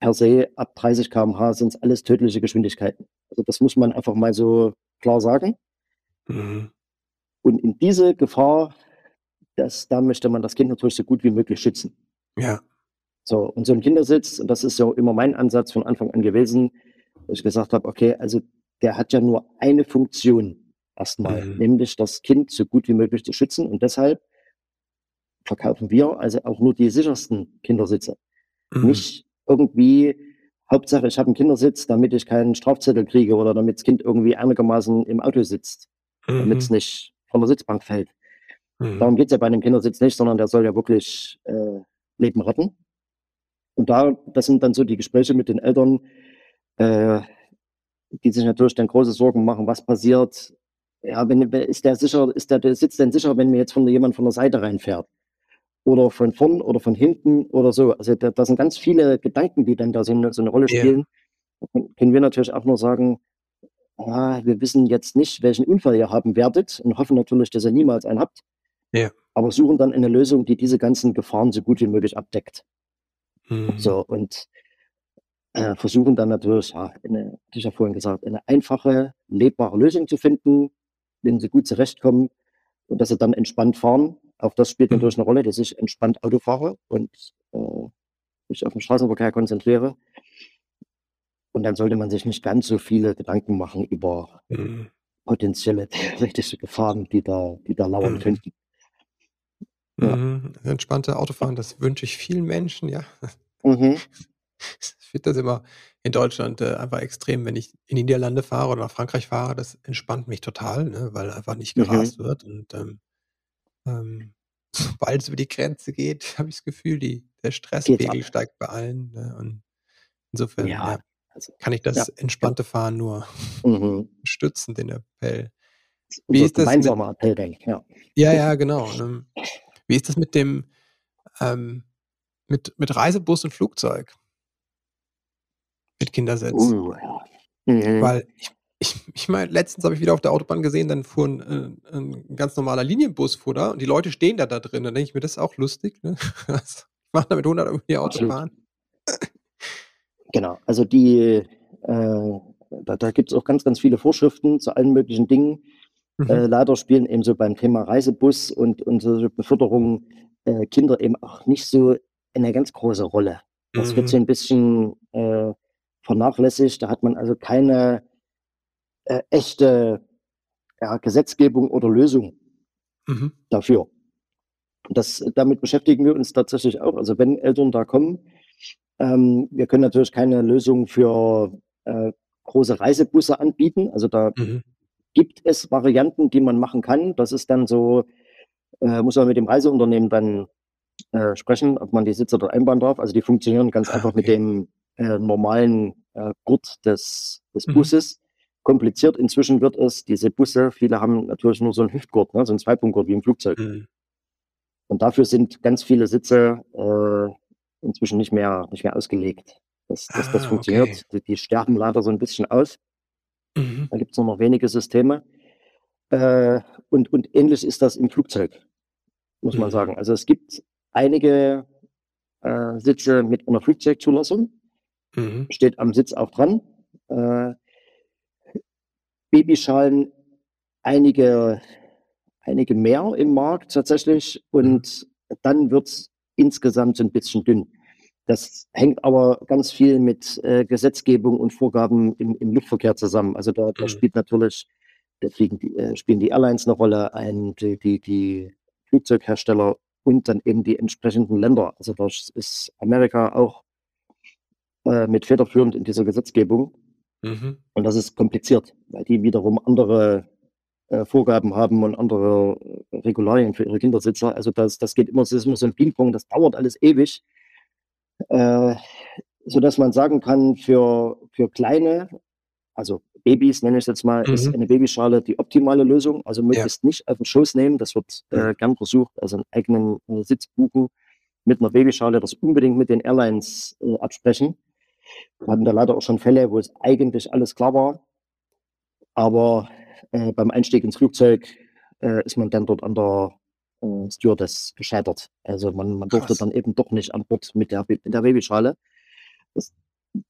per se ab 30 km/h sind es alles tödliche Geschwindigkeiten. Also das muss man einfach mal so klar sagen. Mhm. Und in diese Gefahr, das, da möchte man das Kind natürlich so gut wie möglich schützen. Ja. So, und so ein Kindersitz, und das ist ja immer mein Ansatz von Anfang an gewesen, wo ich gesagt habe, okay, also der hat ja nur eine Funktion erstmal, mhm. nämlich das Kind so gut wie möglich zu schützen. Und deshalb verkaufen wir also auch nur die sichersten Kindersitze. Mhm. Nicht irgendwie, Hauptsache ich habe einen Kindersitz, damit ich keinen Strafzettel kriege oder damit das Kind irgendwie einigermaßen im Auto sitzt, mhm. damit es nicht von der Sitzbank fällt. Mhm. Darum geht es ja bei einem Kindersitz nicht, sondern der soll ja wirklich äh, Leben retten. Und da, das sind dann so die Gespräche mit den Eltern, äh, die sich natürlich dann große Sorgen machen, was passiert. Ja, wenn, ist der sicher, ist der, der Sitz denn sicher, wenn mir jetzt von jemand von der Seite reinfährt? Oder von vorn oder von hinten oder so. Also da, da sind ganz viele Gedanken, die dann da so eine, so eine Rolle spielen. Yeah. Können wir natürlich auch nur sagen, ja, wir wissen jetzt nicht, welchen Unfall ihr haben werdet und hoffen natürlich, dass ihr niemals einen habt. Ja. Aber suchen dann eine Lösung, die diese ganzen Gefahren so gut wie möglich abdeckt. Mhm. So, und äh, versuchen dann natürlich, ja, eine, ich ja vorhin gesagt, eine einfache, lebbare Lösung zu finden, wenn sie gut zurechtkommen und dass sie dann entspannt fahren. Auch das spielt mhm. natürlich eine Rolle, dass ich entspannt Auto fahre und äh, mich auf den Straßenverkehr konzentriere. Und dann sollte man sich nicht ganz so viele Gedanken machen über mhm. potenzielle theoretische Gefahren, die da, die da lauern mhm. könnten. Ja. Mhm. Entspannte Autofahren, das wünsche ich vielen Menschen, ja. Mhm. Ich finde das immer in Deutschland äh, einfach extrem, wenn ich in die Niederlande fahre oder nach Frankreich fahre, das entspannt mich total, ne, weil einfach nicht gerast mhm. wird. Und ähm, ähm, sobald es über die Grenze geht, habe ich das Gefühl, die, der Stresspegel steigt bei allen. Ne, und insofern ja, ja, also, kann ich das ja, entspannte Fahren nur mhm. stützen, den Appell. Wie ist das? Gemeinsamer Appell, denke ich, ja. Ja, ja, genau. Ne. Wie ist das mit dem, ähm, mit, mit Reisebus und Flugzeug? Mit Kindersitz. Uh, ja. mhm. Weil ich, ich, ich meine, letztens habe ich wieder auf der Autobahn gesehen, dann fuhr ein, ein, äh, ein ganz normaler Linienbus vor da und die Leute stehen da da drin. Dann denke ich mir, das ist auch lustig. Ne? ich mache damit 100 Euro die Autobahn. Genau, also die, äh, da, da gibt es auch ganz, ganz viele Vorschriften zu allen möglichen Dingen. Mhm. Äh, leider spielen eben so beim Thema Reisebus und, und so Beförderung äh, Kinder eben auch nicht so eine ganz große Rolle. Das mhm. wird so ein bisschen äh, vernachlässigt. Da hat man also keine äh, echte ja, Gesetzgebung oder Lösung mhm. dafür. Das, damit beschäftigen wir uns tatsächlich auch. Also wenn Eltern da kommen, ähm, wir können natürlich keine Lösung für äh, große Reisebusse anbieten. Also da mhm gibt es Varianten, die man machen kann. Das ist dann so, äh, muss man mit dem Reiseunternehmen dann äh, sprechen, ob man die Sitze dort einbauen darf. Also die funktionieren ganz ah, einfach okay. mit dem äh, normalen äh, Gurt des, des mhm. Busses. Kompliziert inzwischen wird es, diese Busse, viele haben natürlich nur so einen Hüftgurt, ne, so einen Zweipunktgurt wie im Flugzeug. Mhm. Und dafür sind ganz viele Sitze äh, inzwischen nicht mehr, nicht mehr ausgelegt. Das, das, das ah, funktioniert. Okay. Die, die sterben leider so ein bisschen aus. Mhm. Da gibt es nur noch wenige Systeme. Äh, und, und ähnlich ist das im Flugzeug, muss mhm. man sagen. Also es gibt einige äh, Sitze mit einer Flugzeugzulassung. Mhm. Steht am Sitz auch dran. Äh, Babyschalen, einige, einige mehr im Markt tatsächlich. Und mhm. dann wird es insgesamt so ein bisschen dünn. Das hängt aber ganz viel mit äh, Gesetzgebung und Vorgaben im, im, Luftverkehr zusammen. Also da, da mhm. spielt natürlich, da fliegen die, äh, spielen die Airlines eine Rolle ein, die, die, die, Flugzeughersteller und dann eben die entsprechenden Länder. Also da ist Amerika auch äh, mit federführend in dieser Gesetzgebung. Mhm. Und das ist kompliziert, weil die wiederum andere äh, Vorgaben haben und andere äh, Regularien für ihre Kindersitzer. Also das, das geht immer, das ist immer so ein Ping-Pong, das dauert alles ewig äh, sodass man sagen kann, für, für kleine, also Babys nenne ich es jetzt mal, mhm. ist eine Babyschale die optimale Lösung. Also möglichst ja. nicht auf den Schoß nehmen, das wird äh, gern versucht, also einen eigenen äh, Sitz buchen mit einer Babyschale, das unbedingt mit den Airlines äh, absprechen. Wir hatten da leider auch schon Fälle, wo es eigentlich alles klar war, aber äh, beim Einstieg ins Flugzeug äh, ist man dann dort an der äh, Stewardess gescheitert. Also man, man durfte dann eben doch nicht an Bord mit der, mit der Babyschale. Das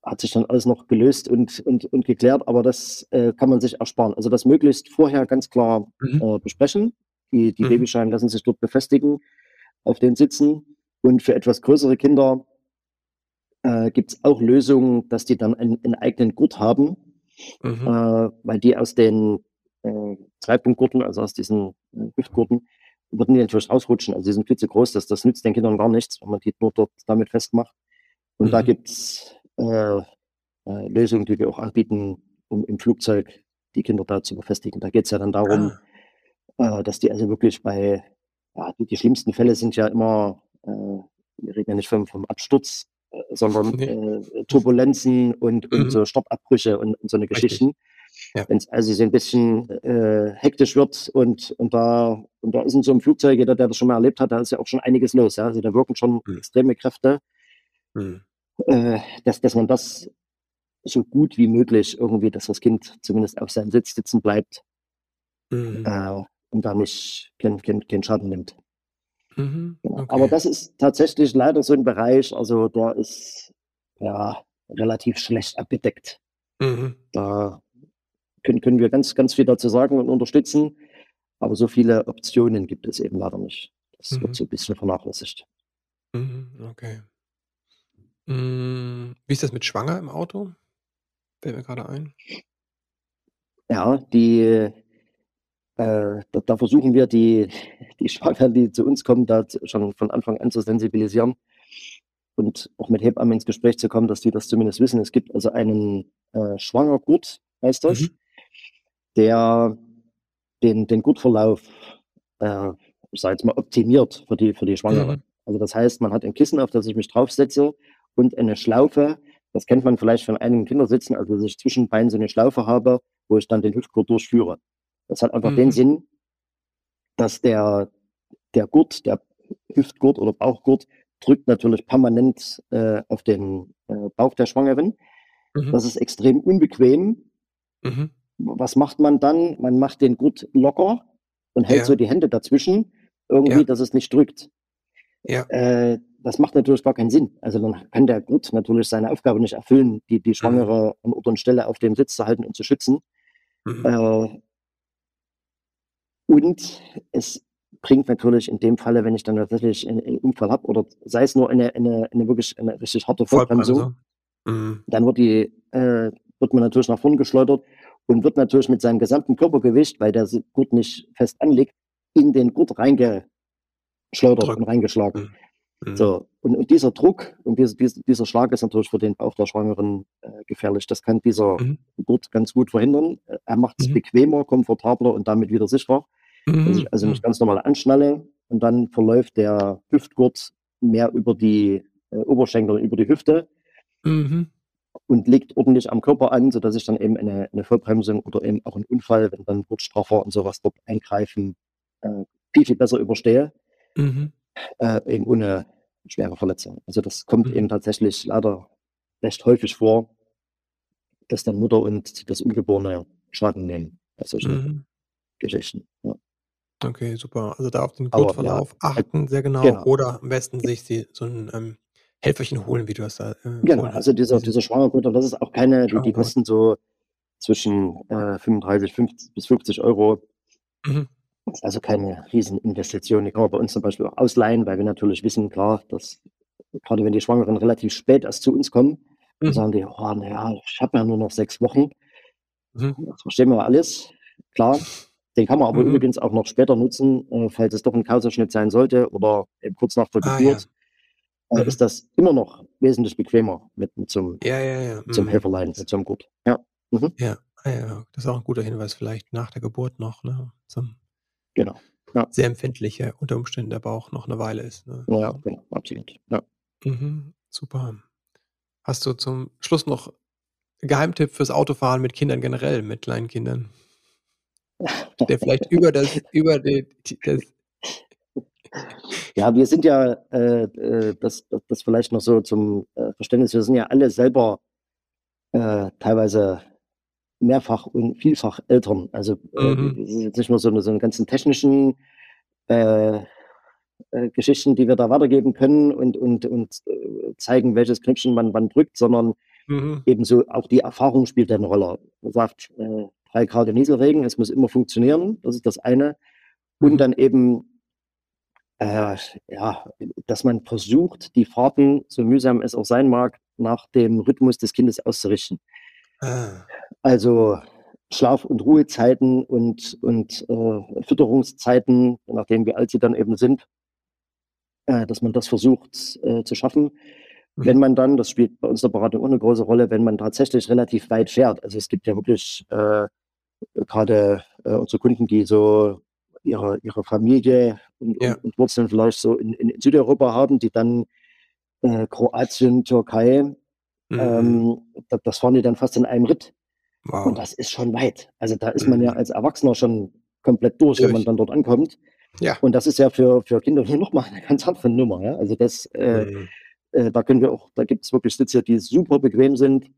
hat sich dann alles noch gelöst und, und, und geklärt, aber das äh, kann man sich ersparen. Also das möglichst vorher ganz klar mhm. äh, besprechen. Die, die mhm. Babyschalen lassen sich dort befestigen auf den Sitzen. Und für etwas größere Kinder äh, gibt es auch Lösungen, dass die dann einen, einen eigenen Gurt haben, mhm. äh, weil die aus den äh, Dreipunktgurten, also aus diesen äh, Hüftgurten, würden die natürlich ausrutschen. Also die sind viel zu groß, das, das nützt den Kindern gar nichts, wenn man die nur dort damit festmacht. Und mhm. da gibt es äh, äh, Lösungen, die wir auch anbieten, um im Flugzeug die Kinder da zu befestigen. Da geht es ja dann darum, ah. äh, dass die also wirklich bei, ja, die, die, schlimmsten Fälle sind ja immer, wir reden ja nicht vom, vom Absturz, sondern nee. Äh, Turbulenzen und, mhm. und so Startabbrüche und, und so eine Geschichten. Ja. Wenn es also so ein bisschen äh, hektisch wird und, und, da, und da ist in so einem Flugzeug, jeder, der das schon mal erlebt hat, da ist ja auch schon einiges los. Ja? Also da wirken schon mhm. extreme Kräfte, mhm. äh, dass, dass man das so gut wie möglich irgendwie, dass das Kind zumindest auf seinem Sitz sitzen bleibt mhm. äh, und da nicht keinen kein, kein Schaden nimmt. Mhm. Okay. Aber das ist tatsächlich leider so ein Bereich, also der ist ja relativ schlecht abgedeckt. Mhm. Da können, können wir ganz, ganz viel dazu sagen und unterstützen, aber so viele Optionen gibt es eben leider nicht. Das wird mhm. so ein bisschen vernachlässigt. Mhm. Okay. Hm, wie ist das mit Schwanger im Auto? Fällt mir gerade ein. Ja, die, da, da versuchen wir die, die Schwangeren, die zu uns kommen, da schon von Anfang an zu sensibilisieren und auch mit Hebammen ins Gespräch zu kommen, dass die das zumindest wissen. Es gibt also einen äh, Schwangergurt, heißt das, mhm. der den, den Gurtverlauf, äh, ich sage jetzt mal, optimiert für die, für die Schwangere. Mhm. Also das heißt, man hat ein Kissen, auf das ich mich draufsetze und eine Schlaufe, das kennt man vielleicht von einigen Kindersitzen, also dass ich zwischen Beinen so eine Schlaufe habe, wo ich dann den Hüftgurt durchführe. Das hat einfach mhm. den Sinn, dass der, der Gurt, der Hüftgurt oder Bauchgurt, drückt natürlich permanent äh, auf den äh, Bauch der Schwangeren. Mhm. Das ist extrem unbequem. Mhm. Was macht man dann? Man macht den Gurt locker und hält ja. so die Hände dazwischen, irgendwie, ja. dass es nicht drückt. Ja. Äh, das macht natürlich gar keinen Sinn. Also dann kann der Gurt natürlich seine Aufgabe nicht erfüllen, die, die Schwangere mhm. an Ort und Stelle auf dem Sitz zu halten und zu schützen. Mhm. Und es bringt natürlich in dem Falle, wenn ich dann tatsächlich einen, einen Unfall habe oder sei es nur eine, eine, eine wirklich eine richtig harte Vollbremsung, mhm. dann wird, die, äh, wird man natürlich nach vorne geschleudert und wird natürlich mit seinem gesamten Körpergewicht, weil der Gurt nicht fest anliegt, in den Gurt reingeschleudert Drück. und reingeschlagen. Mhm. Mhm. So, und, und, dieser Druck und dieser, dieser, dieser, Schlag ist natürlich für den Bauch der Schwangeren äh, gefährlich. Das kann dieser mhm. Gurt ganz gut verhindern. Äh, er macht es mhm. bequemer, komfortabler und damit wieder sicherer. Mhm. Dass ich also nicht mhm. ganz normal anschnalle und dann verläuft der Hüftgurt mehr über die äh, Oberschenkel, über die Hüfte mhm. und liegt ordentlich am Körper an, sodass ich dann eben eine, eine Vollbremsung oder eben auch einen Unfall, wenn dann Gurtstraffer und sowas dort eingreifen, äh, viel, viel besser überstehe. Mhm äh, eben ohne schwere Verletzung. Also das kommt mhm. eben tatsächlich leider recht häufig vor, dass dann Mutter und das Ungeborene Schaden nehmen bei solchen mhm. Geschichten. Ja. Okay, super. Also da auf den Gurtverlauf ja, achten, sehr genau. genau. Oder am besten sich die, so ein ähm, Helferchen holen, wie du das da äh, Genau, also dieser, dieser Schwangergurt, das ist auch keine, die, die kosten so zwischen äh, 35 50 bis 50 Euro. Mhm. Das ist also keine Rieseninvestition. Die kann man bei uns zum Beispiel auch ausleihen, weil wir natürlich wissen, klar, dass gerade wenn die Schwangeren relativ spät erst zu uns kommen, mhm. dann sagen die, oh, naja, ich habe ja nur noch sechs Wochen. Mhm. Das verstehen wir alles. Klar, den kann man aber mhm. übrigens auch noch später nutzen, äh, falls es doch ein Kaiserschnitt sein sollte oder eben kurz nach der ah, Geburt. Ja. Äh, mhm. ist das immer noch wesentlich bequemer mit, mit zum, ja, ja, zum mhm. Helferlein, mit zum Gut. Ja. Mhm. Ja. Ah, ja, das ist auch ein guter Hinweis, vielleicht nach der Geburt noch, ne? Zum Genau. Ja. Sehr empfindlich, unter Umständen der Bauch noch eine Weile ist. Ne? Ja, genau, absolut. Ja. Mhm, super. Hast du zum Schluss noch einen Geheimtipp fürs Autofahren mit Kindern generell, mit kleinen Kindern? Der vielleicht über das, über die, das ja, wir sind ja, äh, äh, das, das vielleicht noch so zum äh, Verständnis, wir sind ja alle selber äh, teilweise mehrfach und vielfach Eltern. Also äh, mhm. äh, jetzt nicht nur so eine, so eine ganzen technischen äh, äh, Geschichten, die wir da weitergeben können und, und, und äh, zeigen, welches Knöpfchen man wann drückt, sondern Mhm. Ebenso auch die Erfahrung spielt eine Rolle. Man sagt, äh, drei Grad Nieselregen, es muss immer funktionieren, das ist das eine. Und mhm. dann eben, äh, ja, dass man versucht, die Fahrten, so mühsam es auch sein mag, nach dem Rhythmus des Kindes auszurichten. Ah. Also Schlaf- und Ruhezeiten und, und äh, Fütterungszeiten, nachdem wie alt sie dann eben sind, äh, dass man das versucht äh, zu schaffen. Mhm. Wenn man dann, das spielt bei uns der Beratung auch eine große Rolle, wenn man tatsächlich relativ weit fährt. Also es gibt ja wirklich äh, gerade äh, unsere Kunden, die so ihre, ihre Familie und, ja. und, Wurzeln vielleicht so in, in, Südeuropa haben, die dann äh, Kroatien, Türkei, mhm. ähm, das, das fahren die dann fast in einem Ritt. Wow. Und das ist schon weit. Also da ist man ja mhm. als Erwachsener schon komplett durch, durch. wenn man dann dort ankommt. Ja. Und das ist ja für, für Kinder hier nochmal eine ganz andere Nummer. Ja? Also das, äh, mhm. äh, da können wir auch, da gibt es wirklich Sitze, die super bequem sind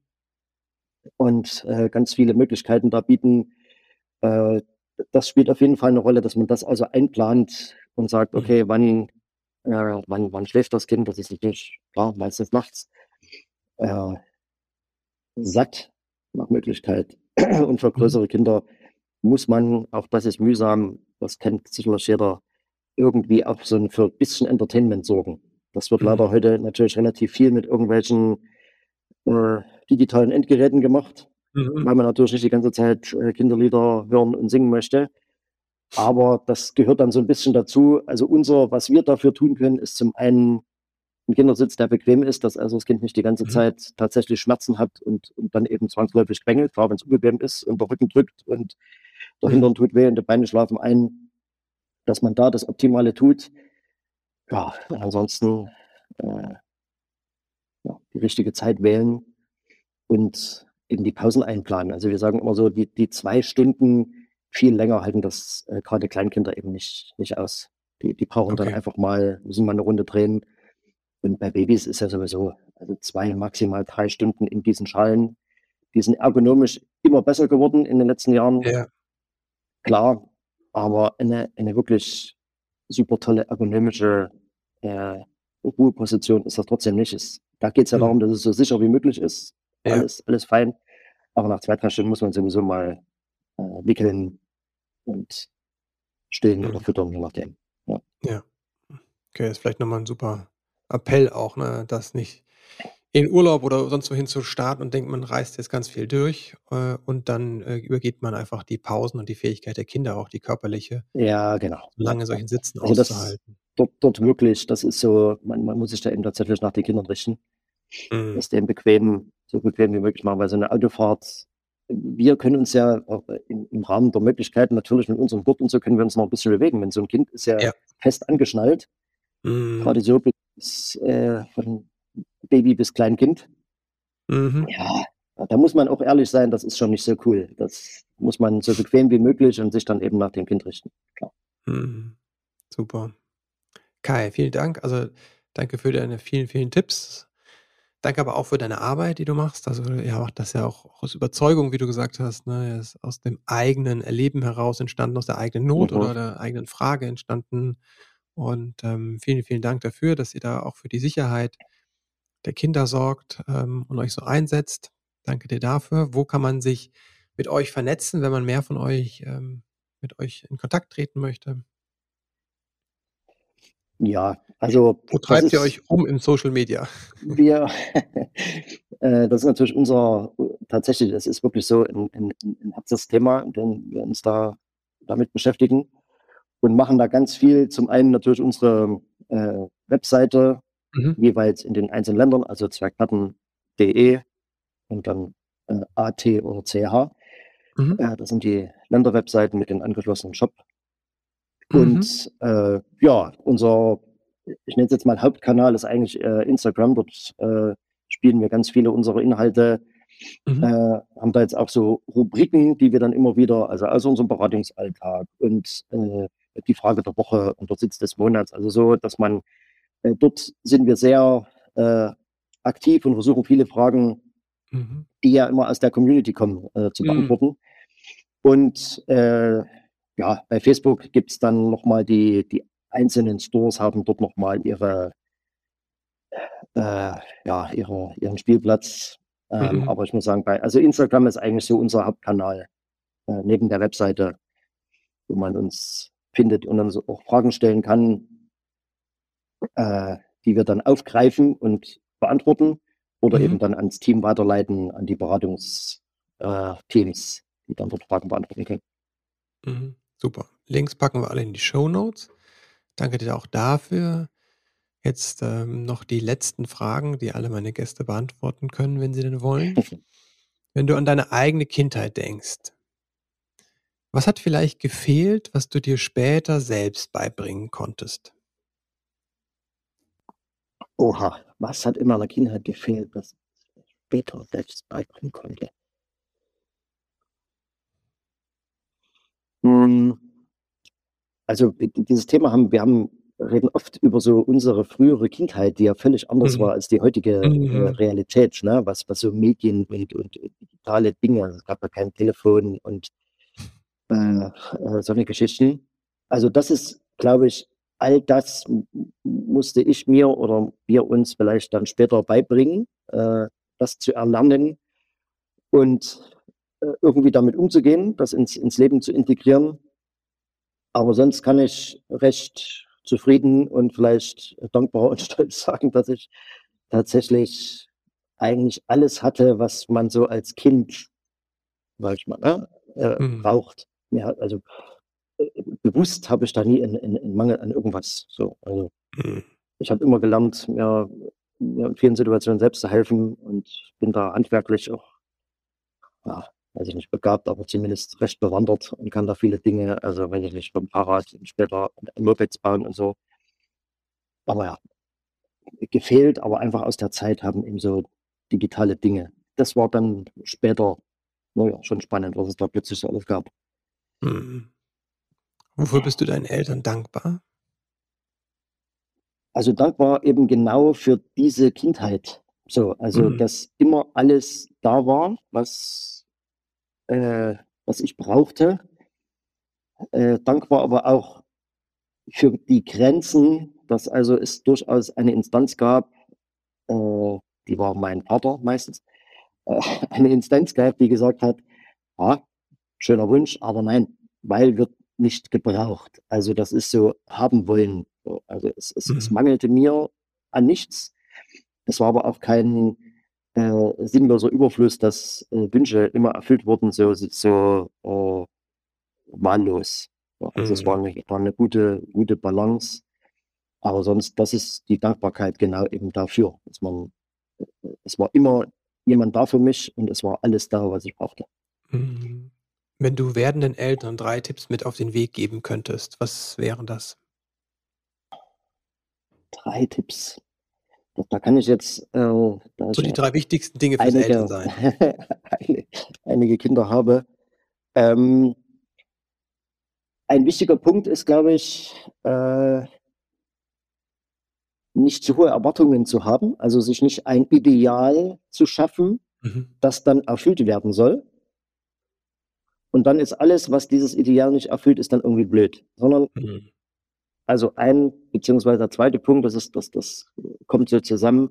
und äh, ganz viele Möglichkeiten da bieten. Äh, das spielt auf jeden Fall eine Rolle, dass man das also einplant und sagt, mhm. okay, wann, wann, wann schläft das Kind? Das ist natürlich klar, meistens nachts. Äh, satt nach Möglichkeit. Und für mhm. größere Kinder muss man, auch das ist mühsam, das kennt sicherlich jeder, irgendwie auch so ein, für ein bisschen Entertainment sorgen. Das wird mhm. leider heute natürlich relativ viel mit irgendwelchen äh, digitalen Endgeräten gemacht, mhm. weil man natürlich nicht die ganze Zeit äh, Kinderlieder hören und singen möchte. Aber das gehört dann so ein bisschen dazu. Also unser, was wir dafür tun können, ist zum einen ein Kindersitz, der bequem ist, dass also das Kind nicht die ganze mhm. Zeit tatsächlich Schmerzen hat und, und dann eben zwangsläufig quengelt, klar, wenn es unbequem ist und der Rücken drückt und der. Hintern tut weh und die Beine schlafen ein, dass man da das Optimale tut. Ja, ansonsten äh, ja, die richtige Zeit wählen und eben die Pausen einplanen. Also wir sagen immer so, die, die zwei Stunden viel länger halten das äh, gerade Kleinkinder eben nicht, nicht aus. Die, die brauchen okay. dann einfach mal, müssen mal eine Runde drehen und bei Babys ist ja sowieso, also zwei, maximal drei Stunden in diesen Schalen. Die sind ergonomisch immer besser geworden in den letzten Jahren. Ja. Klar, aber eine, eine wirklich super tolle ergonomische äh, Ruheposition ist das trotzdem nicht. Es, da geht es ja mhm. darum, dass es so sicher wie möglich ist. Ja. Alles, alles fein. Aber nach zwei, drei Stunden muss man sowieso mal äh, wickeln und stillen mhm. oder füttern, je nachdem. Ja. ja. Okay, ist vielleicht nochmal ein super Appell auch, ne, das nicht in Urlaub oder sonst wohin zu starten und denkt, man reist jetzt ganz viel durch äh, und dann äh, übergeht man einfach die Pausen und die Fähigkeit der Kinder, auch die körperliche, Ja, genau. lange solchen Sitzen Also das dort, dort wirklich, das ist so, man, man muss sich da eben tatsächlich nach den Kindern richten, Mhm. das dem bequem, so bequem wie möglich machen, weil so eine Autofahrt, wir können uns ja auch im, Rahmen der Möglichkeiten natürlich mit unserem Gurt und so können wir uns noch ein bisschen bewegen. Wenn so ein Kind ist ja Ja. fest angeschnallt, Mhm. gerade so äh, von Baby bis Kleinkind. Mhm. Ja, da muss man auch ehrlich sein, das ist schon nicht so cool. Das muss man so bequem wie möglich und sich dann eben nach dem Kind richten. Klar. Mhm. Super. Kai, vielen Dank. Also danke für deine vielen, vielen Tipps. Danke aber auch für deine Arbeit, die du machst. Also ja, macht das ja auch aus Überzeugung, wie du gesagt hast. Ne? Ist aus dem eigenen Erleben heraus entstanden, aus der eigenen Not mhm. oder der eigenen Frage entstanden. Und ähm, vielen, vielen Dank dafür, dass ihr da auch für die Sicherheit der Kinder sorgt ähm, und euch so einsetzt. Danke dir dafür. Wo kann man sich mit euch vernetzen, wenn man mehr von euch ähm, mit euch in Kontakt treten möchte? Ja, also. Wo treibt ihr euch um in Social Media? Wir, äh, das ist natürlich unser, tatsächlich, das ist wirklich so ein, ein, ein Herzensthema, denn wir uns da damit beschäftigen und machen da ganz viel. Zum einen natürlich unsere äh, Webseite, mhm. jeweils in den einzelnen Ländern, also zwergplatten.de und dann äh, AT oder CH. Mhm. Äh, das sind die Länderwebseiten mit dem angeschlossenen Shop. Mhm. Und äh, ja, unser, ich nenne es jetzt mal Hauptkanal, ist eigentlich äh, Instagram. Dort äh, spielen wir ganz viele unserer Inhalte. Mhm. Äh, haben da jetzt auch so Rubriken, die wir dann immer wieder, also aus unserem Beratungsalltag und äh, die Frage der Woche und der Sitz des Monats. Also so, dass man äh, dort sind wir sehr äh, aktiv und versuchen viele Fragen, mhm. die ja immer aus der Community kommen, äh, zu mhm. beantworten. Mhm. Und äh, ja, bei Facebook gibt es dann nochmal die, die einzelnen Stores haben dort nochmal ihre, äh, ja, ihre, ihren Spielplatz Ähm, mhm. Aber ich muss sagen, bei, also Instagram ist eigentlich so unser Hauptkanal äh, neben der Webseite, wo man uns findet und dann auch Fragen stellen kann, äh, die wir dann aufgreifen und beantworten oder mhm. eben dann ans Team weiterleiten, an die Beratungsteams, äh, die dann dort Fragen beantworten können. Mhm. Super. Links packen wir alle in die Show Notes. Danke dir auch dafür. Jetzt ähm, noch die letzten Fragen, die alle meine Gäste beantworten können, wenn sie denn wollen. Wenn du an deine eigene Kindheit denkst, was hat vielleicht gefehlt, was du dir später selbst beibringen konntest? Oha, was hat in meiner Kindheit gefehlt, was ich später selbst beibringen konnte? Hm, also dieses Thema haben wir haben reden oft über so unsere frühere Kindheit, die ja völlig anders mhm. war als die heutige äh, mhm. Realität, ne? was, was so Medien und, und digitale Dinge, es gab ja kein Telefon und äh, so eine Geschichten. Also das ist, glaube ich, all das musste ich mir oder wir uns vielleicht dann später beibringen, äh, das zu erlernen und äh, irgendwie damit umzugehen, das ins, ins Leben zu integrieren. Aber sonst kann ich recht zufrieden und vielleicht dankbar und stolz sagen, dass ich tatsächlich eigentlich alles hatte, was man so als Kind, sag ich mal, ne, äh, mhm. braucht. Ja, also äh, bewusst habe ich da nie einen Mangel an irgendwas. So, also mhm. ich habe immer gelernt, mir, mir in vielen Situationen selbst zu helfen und bin da handwerklich auch, ja, weiß ich nicht, begabt, aber zumindest recht bewandert und kann da viele Dinge, also wenn ich nicht vom Fahrrad später Mopeds bauen und so. Aber ja, gefehlt, aber einfach aus der Zeit haben eben so digitale Dinge. Das war dann später, naja, schon spannend, was es da plötzlich so alles gab. Mhm. Wofür bist du deinen Eltern dankbar? Also dankbar eben genau für diese Kindheit. So, also mhm. dass immer alles da war, was, äh, was ich brauchte. Äh, dankbar aber auch für die Grenzen, dass also es durchaus eine Instanz gab, äh, die war mein Vater meistens, äh, eine Instanz gab, die gesagt hat, ah, schöner Wunsch, aber nein, weil wird nicht gebraucht. Also das ist so haben wollen. Also es, es, mhm. es mangelte mir an nichts. Es war aber auch kein äh, sinnloser Überfluss, dass äh, Wünsche immer erfüllt wurden, so, so äh, wahllos. Also mhm. es war eine, war eine gute, gute Balance. Aber sonst, das ist die Dankbarkeit genau eben dafür. Dass man, es war immer jemand da für mich und es war alles da, was ich brauchte. Mhm. Wenn du werdenden Eltern drei Tipps mit auf den Weg geben könntest, was wären das? Drei Tipps. Da kann ich jetzt. Äh, so die drei wichtigsten Dinge fürs einige, Elternsein. einige Kinder habe. Ähm, ein wichtiger Punkt ist, glaube ich, äh, nicht zu hohe Erwartungen zu haben, also sich nicht ein Ideal zu schaffen, mhm. das dann erfüllt werden soll. Und dann ist alles, was dieses Ideal nicht erfüllt, ist dann irgendwie blöd. Sondern, mhm. also ein, beziehungsweise der zweite Punkt, das ist, das, das kommt so zusammen,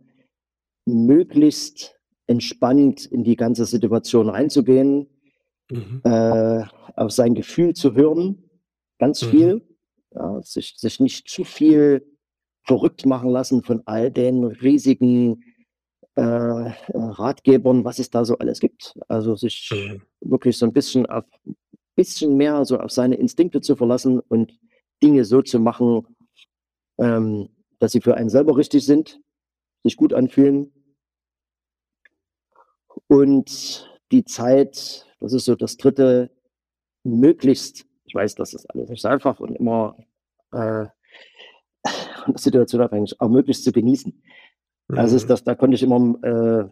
möglichst entspannt in die ganze Situation reinzugehen, mhm. äh, auf sein Gefühl zu hören, ganz mhm. viel, ja, sich, sich nicht zu viel verrückt machen lassen von all den riesigen Ratgebern, was es da so alles gibt. Also sich mhm. wirklich so ein bisschen auf bisschen mehr so auf seine Instinkte zu verlassen und Dinge so zu machen, ähm, dass sie für einen selber richtig sind, sich gut anfühlen. Und die Zeit, das ist so das dritte, möglichst, ich weiß, das ist alles nicht so einfach und immer äh, von der Situation abhängig, auch möglichst zu genießen. Also ist mhm. das, da konnte ich immer äh,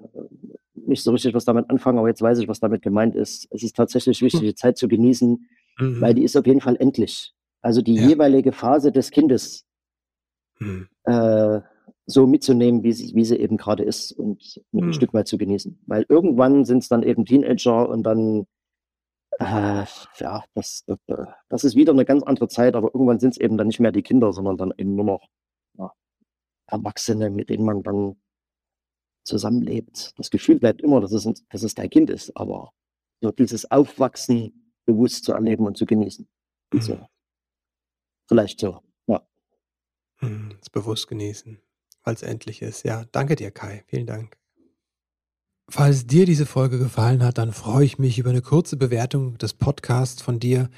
nicht so richtig was damit anfangen, aber jetzt weiß ich, was damit gemeint ist. Es ist tatsächlich wichtig, hm. die Zeit zu genießen, mhm. weil die ist auf jeden Fall endlich. Also die ja. jeweilige Phase des Kindes mhm. äh, so mitzunehmen, wie sie, wie sie eben gerade ist und ein mhm. Stück weit zu genießen. Weil irgendwann sind es dann eben Teenager und dann, äh, ja, das, das ist wieder eine ganz andere Zeit, aber irgendwann sind es eben dann nicht mehr die Kinder, sondern dann eben nur noch Erwachsene, mit denen man dann zusammenlebt. Das Gefühl bleibt immer, dass es, dass es dein Kind ist, aber so dieses Aufwachsen bewusst zu erleben und zu genießen. Mhm. So. Vielleicht so, ja. Mhm, das bewusst genießen, weil es endlich ist. Ja, danke dir, Kai. Vielen Dank. Falls dir diese Folge gefallen hat, dann freue ich mich über eine kurze Bewertung des Podcasts von dir,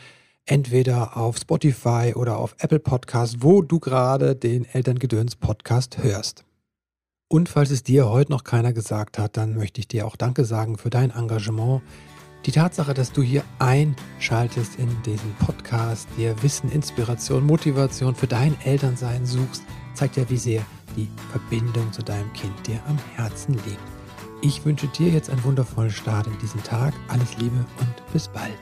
entweder auf Spotify oder auf Apple Podcast, wo du gerade den Elterngedöns Podcast hörst. Und falls es dir heute noch keiner gesagt hat, dann möchte ich dir auch Danke sagen für dein Engagement. Die Tatsache, dass du hier einschaltest in diesen Podcast, dir Wissen, Inspiration, Motivation für dein Elternsein suchst, zeigt ja, wie sehr die Verbindung zu deinem Kind dir am Herzen liegt. Ich wünsche dir jetzt einen wundervollen Start in diesen Tag. Alles Liebe und bis bald.